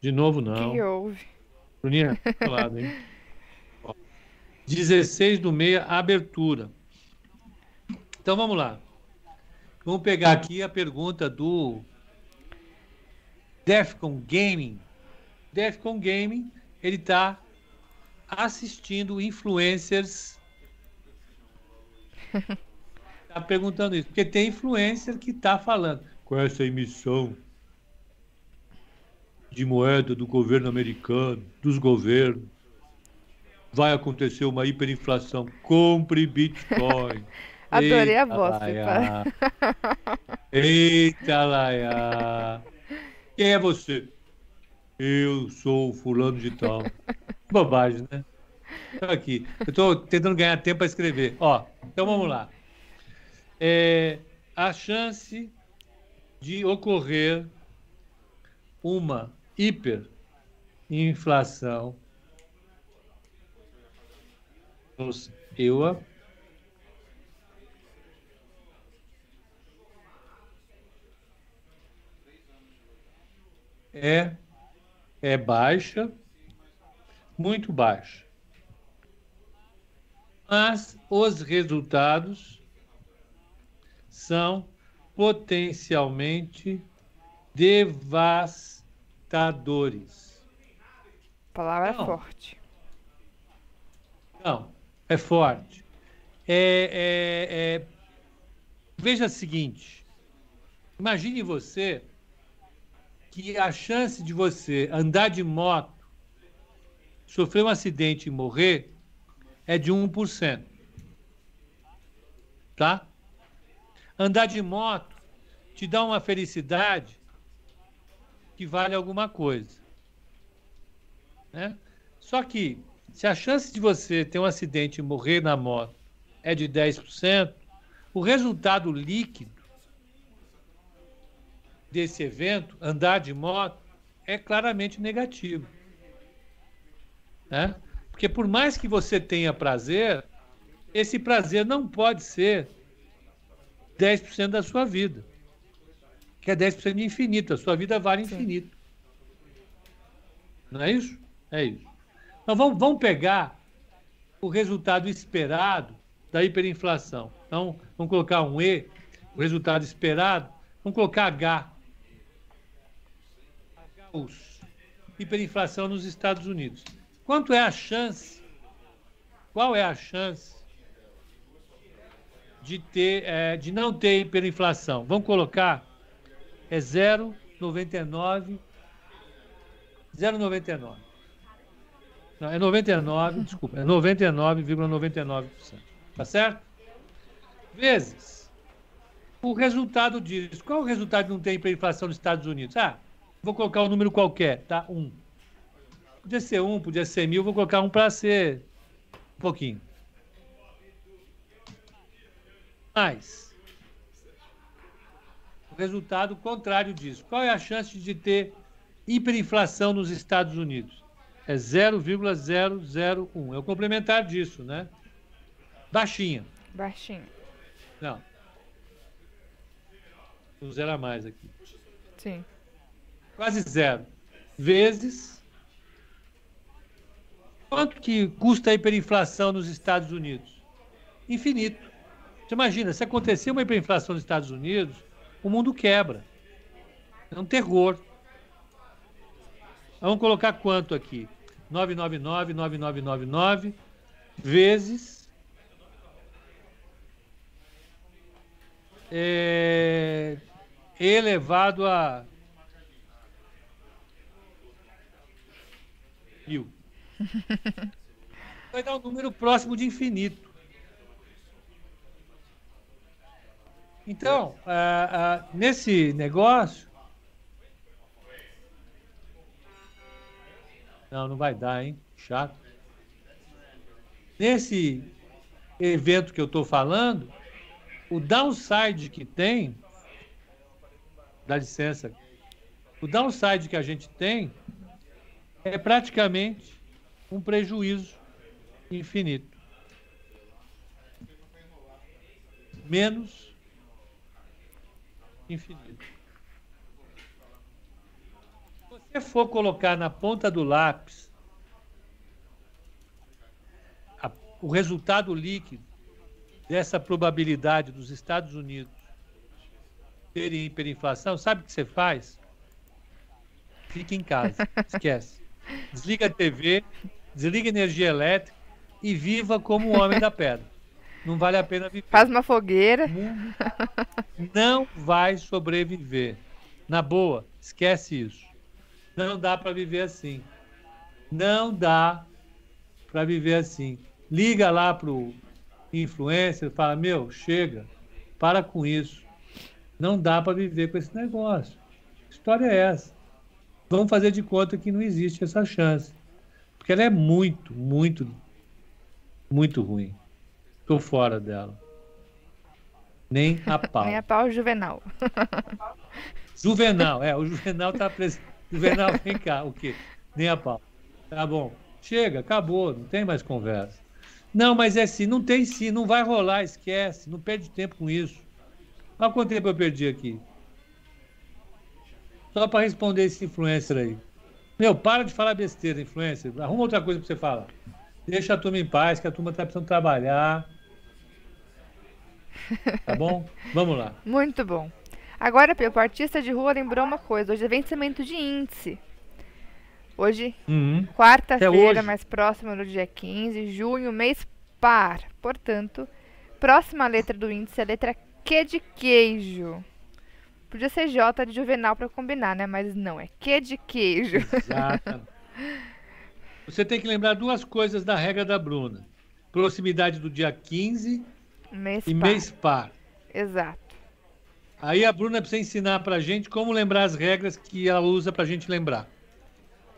De novo, não. que houve? Bruninha, lado, hein? 16 do meia, abertura. Então vamos lá. Vamos pegar aqui a pergunta do Defcon Gaming. Defcon Gaming, ele está assistindo influencers está perguntando isso, porque tem influencer que está falando com essa emissão de moeda do governo americano, dos governos, vai acontecer uma hiperinflação. Compre Bitcoin. Adorei Eita, a voz, Laia. Eita, Laia. Quem é você? Eu sou fulano de tal. Bobagem, né? Estou aqui. Eu estou tentando ganhar tempo para escrever. Ó, então vamos lá é, a chance de ocorrer uma hiperinflação nos EUA é, é baixa, muito baixa. Mas os resultados são potencialmente devastadores. Palavra não. forte. Não, é forte. É, é, é... Veja o seguinte: imagine você que a chance de você andar de moto, sofrer um acidente e morrer é de 1%. Tá? Andar de moto te dá uma felicidade que vale alguma coisa. Né? Só que, se a chance de você ter um acidente e morrer na moto é de 10%, o resultado líquido desse evento, andar de moto, é claramente negativo. Né? Porque por mais que você tenha prazer, esse prazer não pode ser 10% da sua vida. Que é 10% de infinito. A sua vida vale infinito. Não é isso? É isso. Então vamos, vamos pegar o resultado esperado da hiperinflação. Então, vamos colocar um E, o resultado esperado, vamos colocar H. Os. Hiperinflação nos Estados Unidos. Quanto é a chance? Qual é a chance de ter, é, de não ter hiperinflação? Vamos colocar é 0,99 0,99. Não, é 99, desculpa, é 99,99%. Tá certo? Vezes o resultado disso. Qual o resultado de não ter hiperinflação nos Estados Unidos? Ah, vou colocar um número qualquer, tá? Um. Podia ser um, podia ser mil, vou colocar um para ser um pouquinho. Mas, o resultado contrário disso. Qual é a chance de ter hiperinflação nos Estados Unidos? É 0,001. É o complementar disso, né? Baixinha. Baixinha. Não. Um zero a mais aqui. Sim. Quase zero. Vezes Quanto que custa a hiperinflação nos Estados Unidos? Infinito. Você imagina, se acontecer uma hiperinflação nos Estados Unidos, o mundo quebra. É um terror. Vamos colocar quanto aqui? 999, 9999 vezes é, elevado a mil. Vai dar um número próximo de infinito. Então, uh, uh, nesse negócio. Não, não vai dar, hein? Chato. Nesse evento que eu estou falando, o downside que tem. Dá licença. O downside que a gente tem é praticamente um prejuízo infinito. Menos infinito. Se você for colocar na ponta do lápis a, o resultado líquido dessa probabilidade dos Estados Unidos terem hiperinflação, sabe o que você faz? Fica em casa, esquece. Desliga a TV, desliga a energia elétrica e viva como o homem da pedra. Não vale a pena viver. Faz uma fogueira. Não vai sobreviver. Na boa, esquece isso. Não dá para viver assim. Não dá para viver assim. Liga lá pro influencer, fala: "Meu, chega. Para com isso. Não dá para viver com esse negócio. História é essa? Vamos fazer de conta que não existe essa chance. Porque ela é muito, muito, muito ruim. Estou fora dela. Nem a pau. Nem a pau juvenal. Juvenal, é, o Juvenal está presente. Juvenal, vem cá, o quê? Nem a pau. Tá bom. Chega, acabou, não tem mais conversa. Não, mas é sim, não tem sim, não vai rolar, esquece, não perde tempo com isso. Olha quanto tempo eu perdi aqui. Só para responder esse influencer aí. Meu, para de falar besteira, influencer. Arruma outra coisa para você falar. Deixa a turma em paz, que a turma está precisando trabalhar. Tá bom? Vamos lá. Muito bom. Agora, Pepe, o artista de rua lembrou uma coisa. Hoje é vencimento de índice. Hoje, Uhum. quarta-feira, mais próxima do dia 15, junho, mês par. Portanto, próxima letra do índice é a letra Q de queijo. Podia ser J de juvenal para combinar, né? Mas não, é Q de queijo. Exatamente. Você tem que lembrar duas coisas da regra da Bruna: proximidade do dia 15 mês e par. mês par. Exato. Aí a Bruna precisa ensinar pra gente como lembrar as regras que ela usa pra gente lembrar.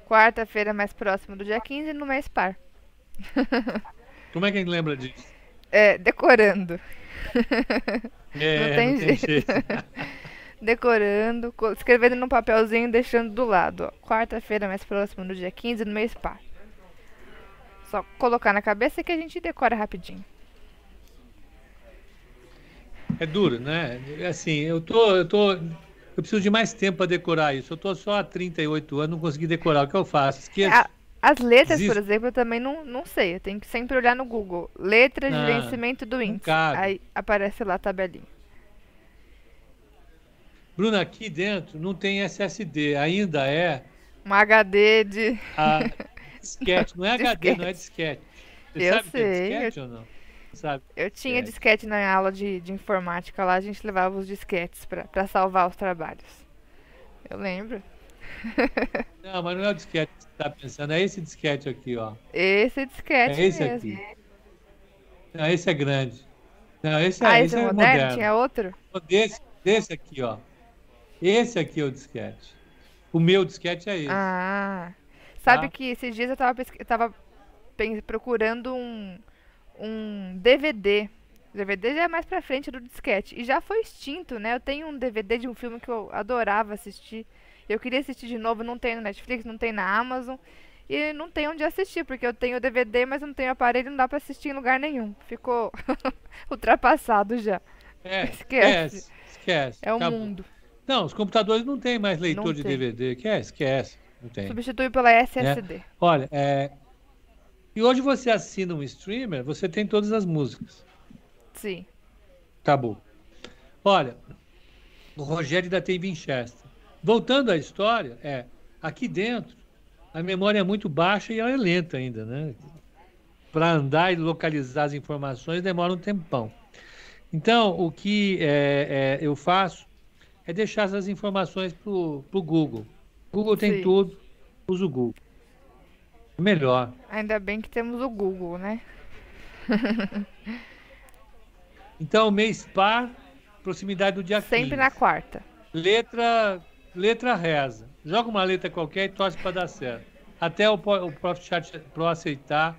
Quarta-feira, mais próxima do dia 15, no mês par. Como é que a gente lembra disso? É, decorando. É, tem jeito. Decorando, co- escrevendo num papelzinho e deixando do lado. Quarta-feira, mais próxima do dia 15, no mês par. Só colocar na cabeça que a gente decora rapidinho. É duro, né? Assim, eu tô, eu tô, eu preciso de mais tempo para decorar isso. Eu tô só há 38 anos, não consegui decorar. O que eu faço? Esqueço. A- as letras, por Existe. exemplo, eu também não, não sei. Eu tenho que sempre olhar no Google. Letras de Ah, vencimento do índice. Aí aparece lá a tabelinha. Bruna, aqui dentro não tem SSD, ainda é Um HD de. a disquete. Não é HD, não é Disquete. disquete. Você Eu sabe o que é sei, disquete ou não? Sabe? Eu tinha É. disquete na aula de, de informática lá, a gente levava os disquetes pra, pra salvar os trabalhos. Eu lembro. Não, mas não é o disquete que você está pensando, é esse disquete aqui, ó. Esse disquete É esse mesmo. aqui. Não, esse é grande. Não, esse é, Ah, esse esse é é moderno? moderno. Tinha outro? Desse, desse aqui, ó. Esse aqui é o disquete. O meu disquete é esse. Ah. Sabe Tá. que esses dias eu tava, eu tava procurando um, um DVD. O DVD já é mais pra frente do disquete. E já foi extinto, né? Eu tenho um DVD de um filme que eu adorava assistir. Eu queria assistir de novo, não tem no Netflix, não tem na Amazon. E não tem onde assistir, porque eu tenho o DVD, mas não tenho aparelho, não dá pra assistir em lugar nenhum. Ficou ultrapassado já. É, esquece. esquece. Esquece. É o Acabou. mundo. Não, os computadores não tem mais leitor Não de tem. DVD. Que é? Esquece. Não tem. Substitui pela SSD. Olha, é... e hoje você assina um streamer, você tem todas as músicas. Sim. Acabou. Olha, o Rogério ainda tem Winchester. Voltando à história, é aqui dentro a memória é muito baixa e ela é lenta ainda, né? Para andar e localizar as informações demora um tempão. Então, o que é, é, eu faço é deixar essas informações para o Google. Google tem Sim. tudo, usa o Google. Melhor. Ainda bem que temos o Google, né? Então, mês par, proximidade do dia Sempre 15. na quarta. Letra, letra reza. Joga uma letra qualquer e torce para dar certo. Até o, o Prof. Chat Pro aceitar,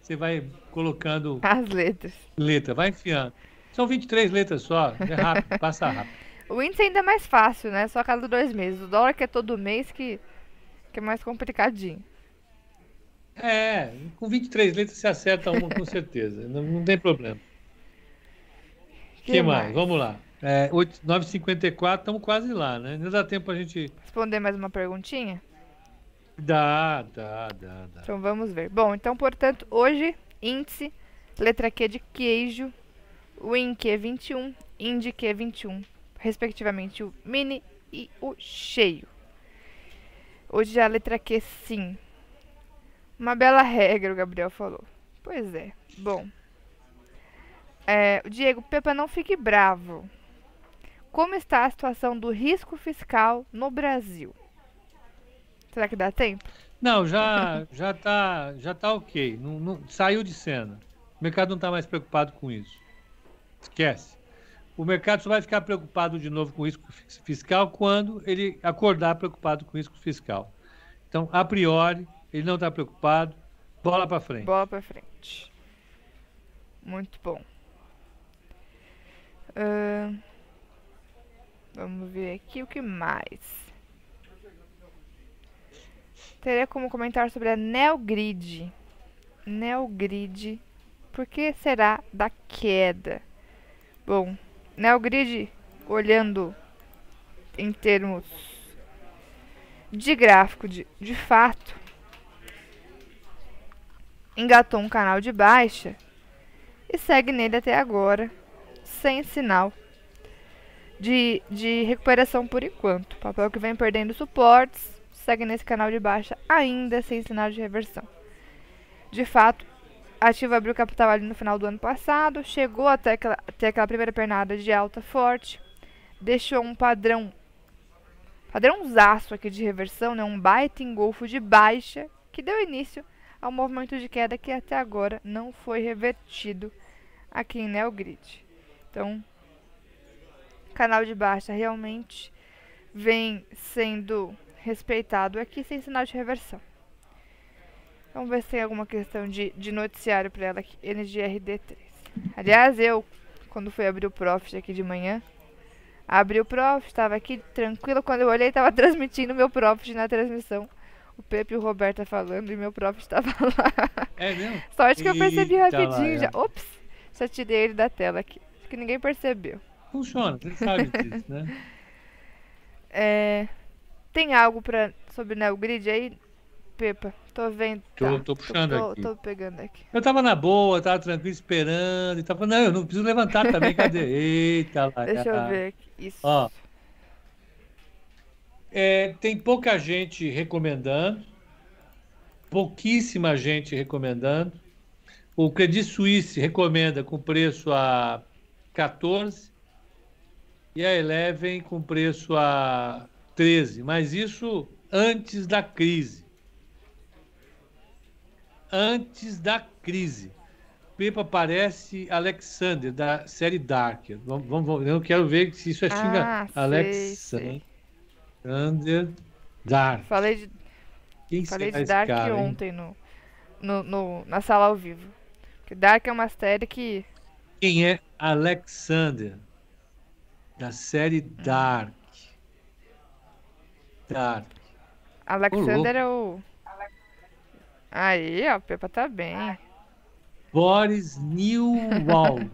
você vai colocando As letras. letra, vai enfiando. São 23 letras só, é rápido, passa rápido. O índice ainda é mais fácil, né? Só a cada dois meses. O dólar que é todo mês que, que é mais complicadinho. É, com 23 letras você acerta uma com certeza, não, não tem problema. O que, Que mais? mais? Vamos lá. É, 8, 9h54, estamos quase lá, né? Ainda dá tempo a gente. Responder mais uma perguntinha? Dá, dá, dá, dá. Então vamos ver. Bom, então, portanto, hoje, índice, letra Q de queijo, Win Q21, Indy Q21, respectivamente o mini e o cheio. Hoje já a letra Q sim. Uma bela regra, o Gabriel falou. Pois é. Bom. É, o Diego, Pepa, não fique bravo. Como está a situação do risco fiscal no Brasil? Será que dá tempo? Não, já já tá, já tá ok. Não, não- saiu de cena. O mercado não está mais preocupado com isso. Esquece. O mercado só vai ficar preocupado de novo com risco fis- fiscal quando ele acordar preocupado com risco fiscal. Então, a priori, ele não está preocupado. Bola para frente. Bola pra frente. Muito bom. Ahn, vamos ver aqui o que mais. Teria como comentar sobre a Neogrid. Neogrid. Por que será da queda? Bom, Neogrid, olhando em termos de gráfico, de, de fato, engatou um canal de baixa e segue nele até agora, sem sinal de, de recuperação por enquanto. Papel que vem perdendo suportes segue nesse canal de baixa ainda sem sinal de reversão. De fato, a abriu capital ali no final do ano passado, chegou até aquela, até aquela primeira pernada de alta forte, deixou um padrão padrãozaço aqui de reversão, né, um baita engolfo de baixa, que deu início ao movimento de queda que até agora não foi revertido aqui em Neogrid. Então, canal de baixa realmente vem sendo respeitado aqui sem sinal de reversão. Vamos ver se tem alguma questão de, de noticiário para ela aqui. NGRD3. Aliás, eu, quando fui abrir o Profit aqui de manhã, abri o Profit, estava aqui tranquilo. Quando eu olhei, estava transmitindo meu Profit na transmissão. O Pepe e o Roberto tá falando e meu Profit estava lá. É mesmo? Sorte que eu percebi Eita rapidinho lá, já. é. Ops, já tirei ele da tela aqui. Acho que ninguém percebeu. Funciona, você sabe disso, né? É, tem algo pra, sobre Neogrid aí, Pepa? Tô vendo. Tô- tá. tô puxando tô, aqui. Tô pegando aqui. Eu tava na boa, tava tranquilo, esperando. E tava, não, eu não preciso levantar também, cadê? Eita lá. Deixa eu ver aqui. Isso. Ó. É, tem pouca gente recomendando, pouquíssima gente recomendando. O Credit Suisse recomenda com preço a 14 e a Eleven com preço a 13, mas isso antes da crise. Antes da crise. Pepa parece Alexander, da série Dark. Vamos, vamos, eu quero ver se isso é xinga. Ah, sei, Alexander. Dark. Falei de, Quem falei de Dark cara, ontem no, no, no- na sala ao vivo. Porque Dark é uma série que. Quem é Alexander? Da série Dark. Dark. Alexander é o. Aí, ó, Pepa tá bem. Boris Newwald.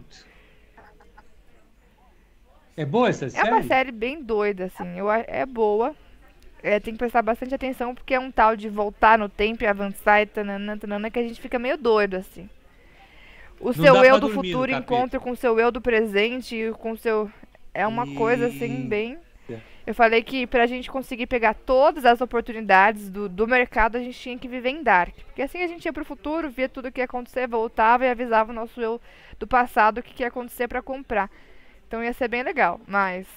É boa essa É série? uma série bem doida, assim. Eu, é boa. É, tem que prestar bastante atenção porque é um tal de voltar no tempo e avançar e tanana, tanana, que a gente fica meio doido, assim. O Não seu eu do futuro encontra com o seu eu do presente e com o seu. É uma coisa assim, bem. Eita. Eu falei que pra gente conseguir pegar todas as oportunidades do, do mercado, a gente tinha que viver em Dark. Porque assim a gente ia pro futuro, via tudo o que ia acontecer, voltava e avisava o nosso eu do passado o que, que ia acontecer pra comprar. Então ia ser bem legal, mas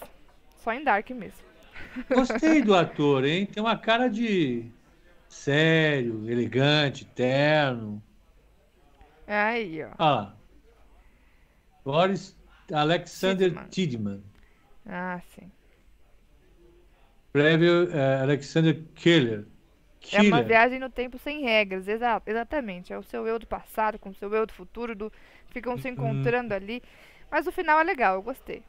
só em Dark mesmo. Gostei do ator, hein? Tem uma cara de sério, elegante, terno. Aí, ó. Lá. Boris Alexander Tidman. Tidman. Ah, sim. Prévio eh, Alexander Keller. É uma Killer. viagem no tempo sem regras, exa exatamente. É o seu eu do passado com o seu eu do futuro, do... ficam se encontrando ali. Mas o final é legal, eu gostei.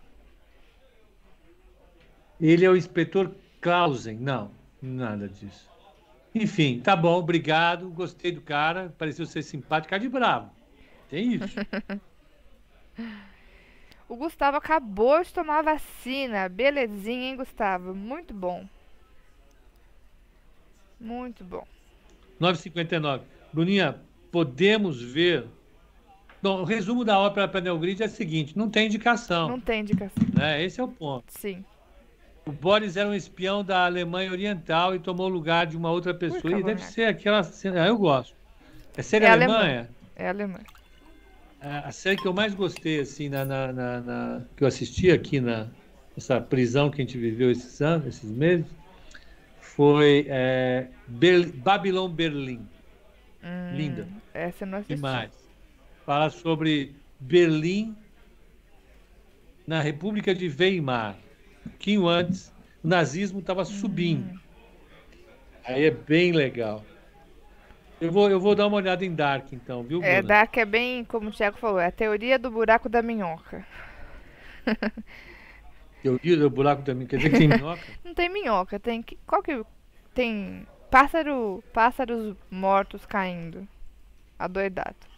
Ele é o inspetor Clausen. Não, nada disso. Enfim, tá bom, obrigado. Gostei do cara. Pareceu ser simpático. Cara de bravo. Tem isso. O Gustavo acabou de tomar a vacina. Belezinha, hein, Gustavo? Muito bom. Muito bom. 9,59. Bruninha, podemos ver. Bom, o resumo da ópera para Neogrid é o seguinte: não tem indicação. Não tem indicação. Né? Esse é o ponto. Sim. O Boris era um espião da Alemanha Oriental e tomou o lugar de uma outra pessoa. Ui, E deve ser aquela. cena- Ah, eu gosto. É série É Alemanha? alemã. É alemã. A a série que eu mais gostei, assim, na, na- na- na- que eu assisti aqui na essa prisão que a gente viveu esses anos, esses meses, foi é, Ber- Babylon Berlim. Hum, Linda. Essa eu não assisti. Demais. Fala sobre Berlim na República de Weimar. Um pouquinho antes, o nazismo estava subindo. Aí é bem legal. Eu vou, eu vou dar uma olhada em Dark, então, viu, É, Bruna? Dark é bem, como o Thiago falou, é a teoria do buraco da minhoca. Teoria do buraco da minhoca. Quer dizer que tem minhoca? Não tem minhoca, tem que. Qual que. Tem. Pássaro. Pássaros mortos caindo. Adoidado.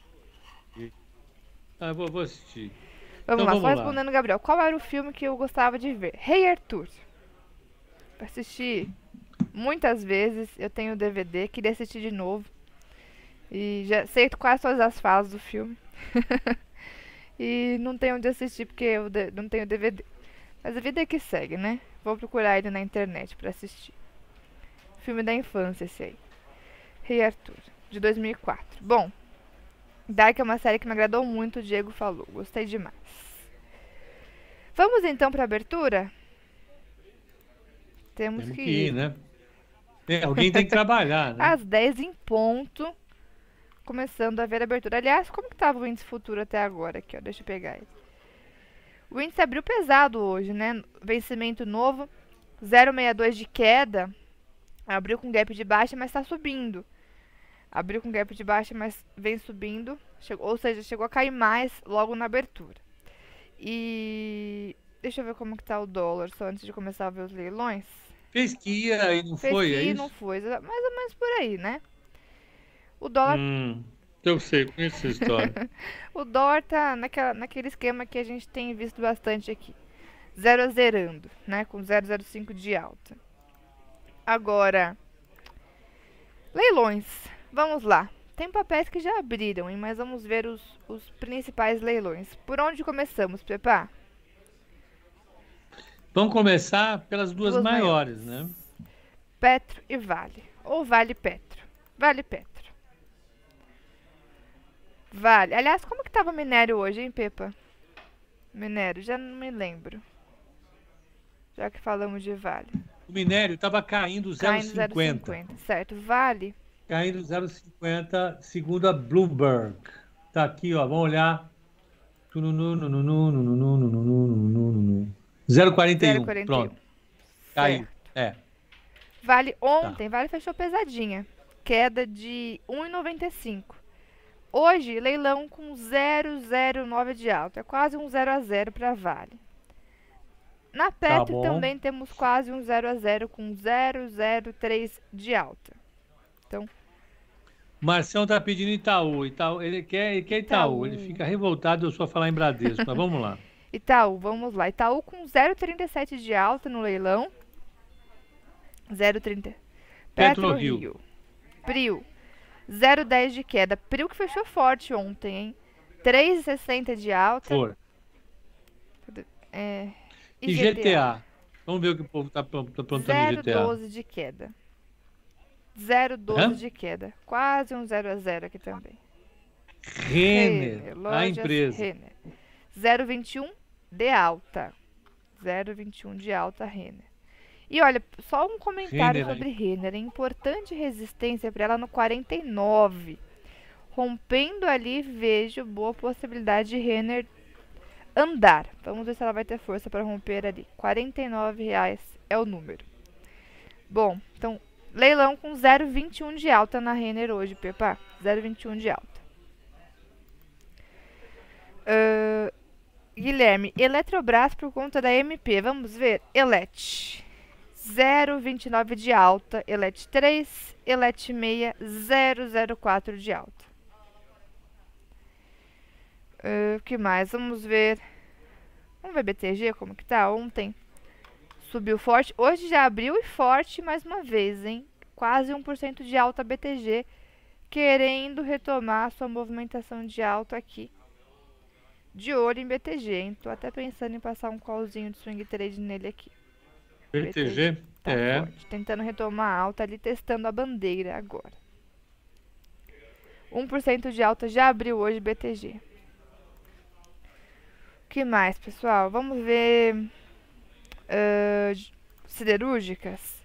Ah, vou, vou assistir. Vamos Então lá, vamos só lá. respondendo, Gabriel. Qual era o filme que eu gostava de ver? Rei Arthur. Assisti muitas vezes. Eu tenho o DVD, queria assistir de novo. E já sei quase todas as fases do filme. E não tem onde assistir porque eu não tenho DVD. Mas a vida é que segue, né? Vou procurar ele na internet para assistir. Filme da infância esse aí. Rei Arthur, de 2004. Bom, Dark é uma série que me agradou muito, o Diego falou. Gostei demais. Vamos então para abertura? Temos, Temos que, que ir, ir né? É, alguém tem que trabalhar, né? Às 10 em ponto, começando a ver a abertura. Aliás, como que estava o índice futuro até agora? Aqui, ó, deixa eu pegar ele. O índice abriu pesado hoje, né? Vencimento novo, 0,62 de queda. Abriu com gap de baixa, mas está subindo. Abriu com gap de baixa, mas vem subindo. Chegou, ou seja, chegou a cair mais logo na abertura. E deixa eu ver como que tá o dólar, só antes de começar a ver os leilões. Fez que ia e não Fez foi, que é isso? não foi, mais ou menos por aí, né? O dólar hum. Eu sei, conheço essa história. o dólar tá naquela, naquele esquema que a gente tem visto bastante aqui. Zero a zerando, né? Com 0,05 de alta. Agora, leilões. Vamos lá. Tem papéis que já abriram, hein? mas vamos ver os, os principais leilões. Por onde começamos, Pepa? Vamos começar pelas duas, duas maiores, maiores, né? Petro e Vale. Ou Vale Petro. Vale Petro. Vale. Aliás, como que tava o minério hoje, hein, Pepa? Minério, já não me lembro. Já que falamos de Vale. O minério estava caindo 0,50. Certo. Vale. Caindo 0,50, segundo a Bloomberg. Tá aqui, ó. Vamos olhar. 0,41. Pronto. Caiu. É. Vale ontem, tá. Vale fechou pesadinha. Queda de 1,95. Hoje, leilão com 0,09 de alta. É quase um 0 a 0 para Vale. Na Petro tá também temos quase um 0 a 0 com 0,03 de alta. Marcião está pedindo Itaú. Itaú ele, quer, ele quer Itaú. Itaú. Ele fica revoltado eu só falar em Bradesco. mas vamos lá. Itaú, vamos lá. Itaú com 0,37 de alta no leilão. 0,30. Petro Rio. Rio. Prio 0,10 de queda. Prio que fechou forte ontem, hein? 3,60 de alta. For. É, e, GTA? Vamos ver o que o povo está aprontando no GTA. 0,12 de queda. 0,12 de queda. Quase um 0 a 0 aqui também. Renner, Renner a empresa. Renner. 0,21 de alta. 0,21 de alta Renner. E olha, só um comentário Renner, sobre Renner. É importante resistência para ela no 49. Rompendo ali, vejo boa possibilidade de Renner andar. Vamos ver se ela vai ter força para romper ali. R$ reais é o número. Bom, então, leilão com 0,21 de alta na Renner hoje, Pepa. 0,21 de alta. Uh, Guilherme, Eletrobras por conta da MP. Vamos ver. Elet. 0,29 de alta, ELET 3, ELET 6, 0,04 de alta. O uh, que mais? Vamos ver. Vamos ver BTG como que tá ontem. Subiu forte. Hoje já abriu e forte mais uma vez, hein? Quase 1% de alta BTG. Querendo retomar sua movimentação de alta aqui. De olho em BTG, hein? Tô até pensando em passar um callzinho de swing trade nele aqui. BTG? Tá é. Forte, tentando retomar a alta ali, testando a bandeira agora. 1% de alta já abriu hoje BTG. O que mais, pessoal? Vamos ver. Uh, siderúrgicas.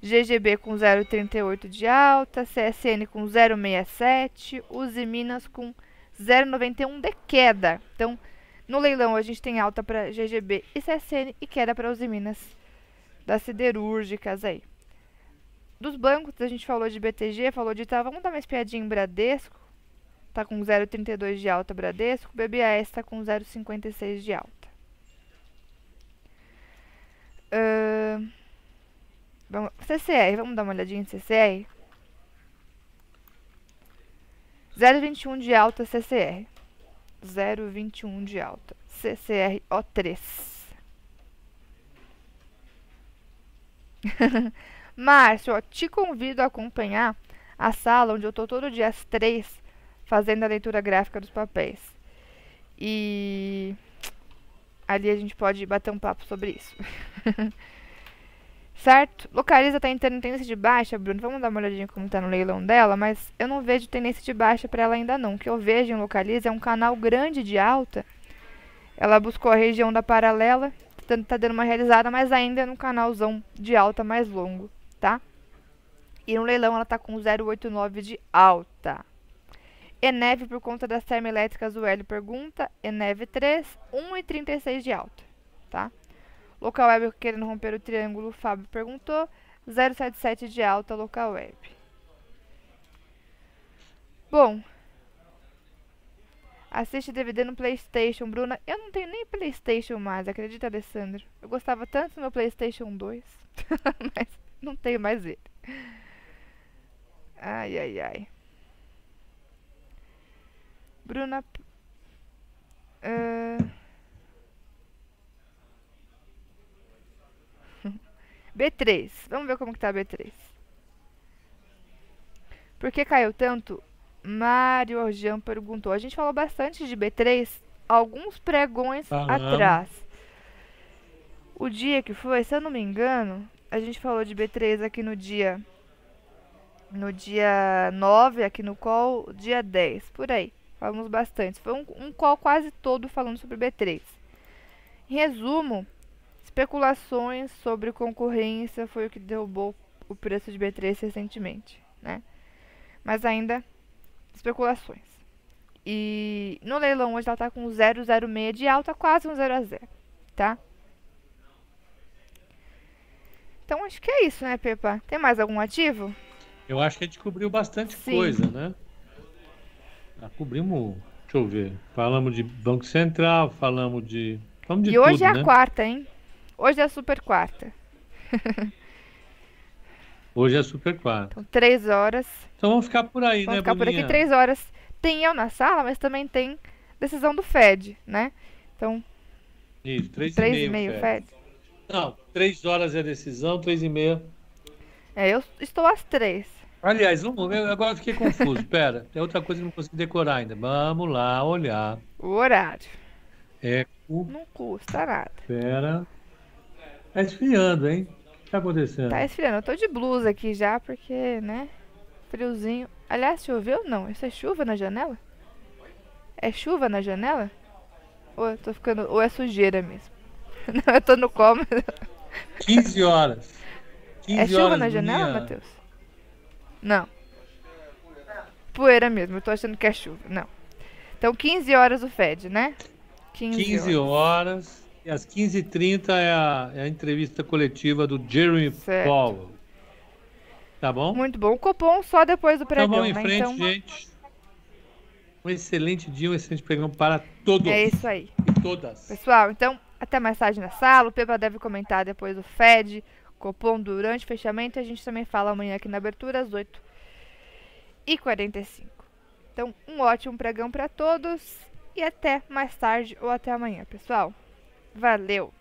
GGB com 0,38 de alta, CSN com 0,67, Uzi Minas com 0,91 de queda. Então, no leilão a gente tem alta para GGB e CSN e queda para Uzi Minas das siderúrgicas aí. Dos bancos, a gente falou de BTG, falou de Itaú. Vamos dar uma espiadinha em Bradesco. Tá com 0,32 de alta Bradesco. BBAS está com 0,56 de alta. Uh, vamos, CCR, vamos dar uma olhadinha em CCR. 0,21 de alta CCR. 0,21 de alta. CCR O3. Márcio, ó, te convido a acompanhar a sala onde eu estou todo dia às três fazendo a leitura gráfica dos papéis. E ali a gente pode bater um papo sobre isso. certo? Localiza tá entrando em tendência de baixa, Bruno. Vamos dar uma olhadinha como tá no leilão dela, mas eu não vejo tendência de baixa para ela ainda não. O que eu vejo em Localiza é um canal grande de alta. Ela buscou a região da paralela, tá, dando uma realizada, mas ainda é no canalzão de alta mais longo, tá? E no leilão ela tá com 0,89 de alta. Eneve por conta das termoelétricas, o Hélio pergunta. Eneve 3, 1,36 de alta, tá? Local web querendo romper o triângulo, o Fábio perguntou. 0,77 de alta, local web. Bom. Assiste DVD no Playstation, Bruna. Eu não tenho nem Playstation mais, acredita, Alessandro? Eu gostava tanto do meu Playstation 2, mas não tenho mais ele. Ai, ai, ai. Bruna. Uh... B3. Vamos ver como que tá B3. Por que caiu tanto? Mário Orjan perguntou. A gente falou bastante de B3 alguns pregões atrás. O dia que foi, se eu não me engano, a gente falou de B3 aqui no dia no dia 9, aqui no call, dia 10, por aí. Falamos bastante. Foi um, um call quase todo falando sobre B3. Em resumo, especulações sobre concorrência foi o que derrubou o preço de B3 recentemente, né? Mas ainda especulações. E no leilão hoje ela está com 0,06 de alta, quase um 0 a 0, tá? Então acho que é isso, né, Pepa? Tem mais algum ativo? Eu acho que a gente cobriu bastante Sim. coisa, né? Já cobrimos, deixa eu ver. Falamos de Banco Central, falamos de. Falamos de e hoje é a né? quarta, hein? Hoje é a super quarta. hoje é a super quarta. Então, três horas. Então vamos ficar por aí, vamos né, ficar Boninha? por aqui três horas. Tem eu na sala, mas também tem decisão do Fed, né? Então. Isso, três, três e meio, Fed. Fed. Não, três horas é a decisão, três e meia. É, eu estou às três. Aliás, agora fiquei confuso. Pera, tem outra coisa que não consegui decorar ainda. Vamos lá olhar. O horário. É. O... Não custa nada. Pera. Tá esfriando, hein? O que tá acontecendo? Tá esfriando. Eu tô de blusa aqui já, porque, né? Friozinho. Aliás, choveu? Não. Isso é chuva na janela? É chuva na janela? Ou eu tô ficando. Ou é sujeira mesmo? Não, eu tô no como. 15 horas. 15 é chuva horas na janela, Matheus? Não. Poeira mesmo, eu tô achando que é chuva. Não. Então, 15 horas o FED, né? 15, 15 horas. horas. E às 15h30 é a, é a entrevista coletiva do Jeremy certo. Powell. Tá bom? Muito bom. O Copom só depois do pregão, Tá bom, em né? frente, então... gente. Um excelente dia, um excelente pregão para todos. É isso aí. E todas. Pessoal, então, até mais tarde na sala. O Pepa deve comentar depois do FED. Copom durante o fechamento. A gente também fala amanhã aqui na abertura às 8 e 45 Então, um ótimo pregão para todos e até mais tarde ou até amanhã, pessoal. Valeu!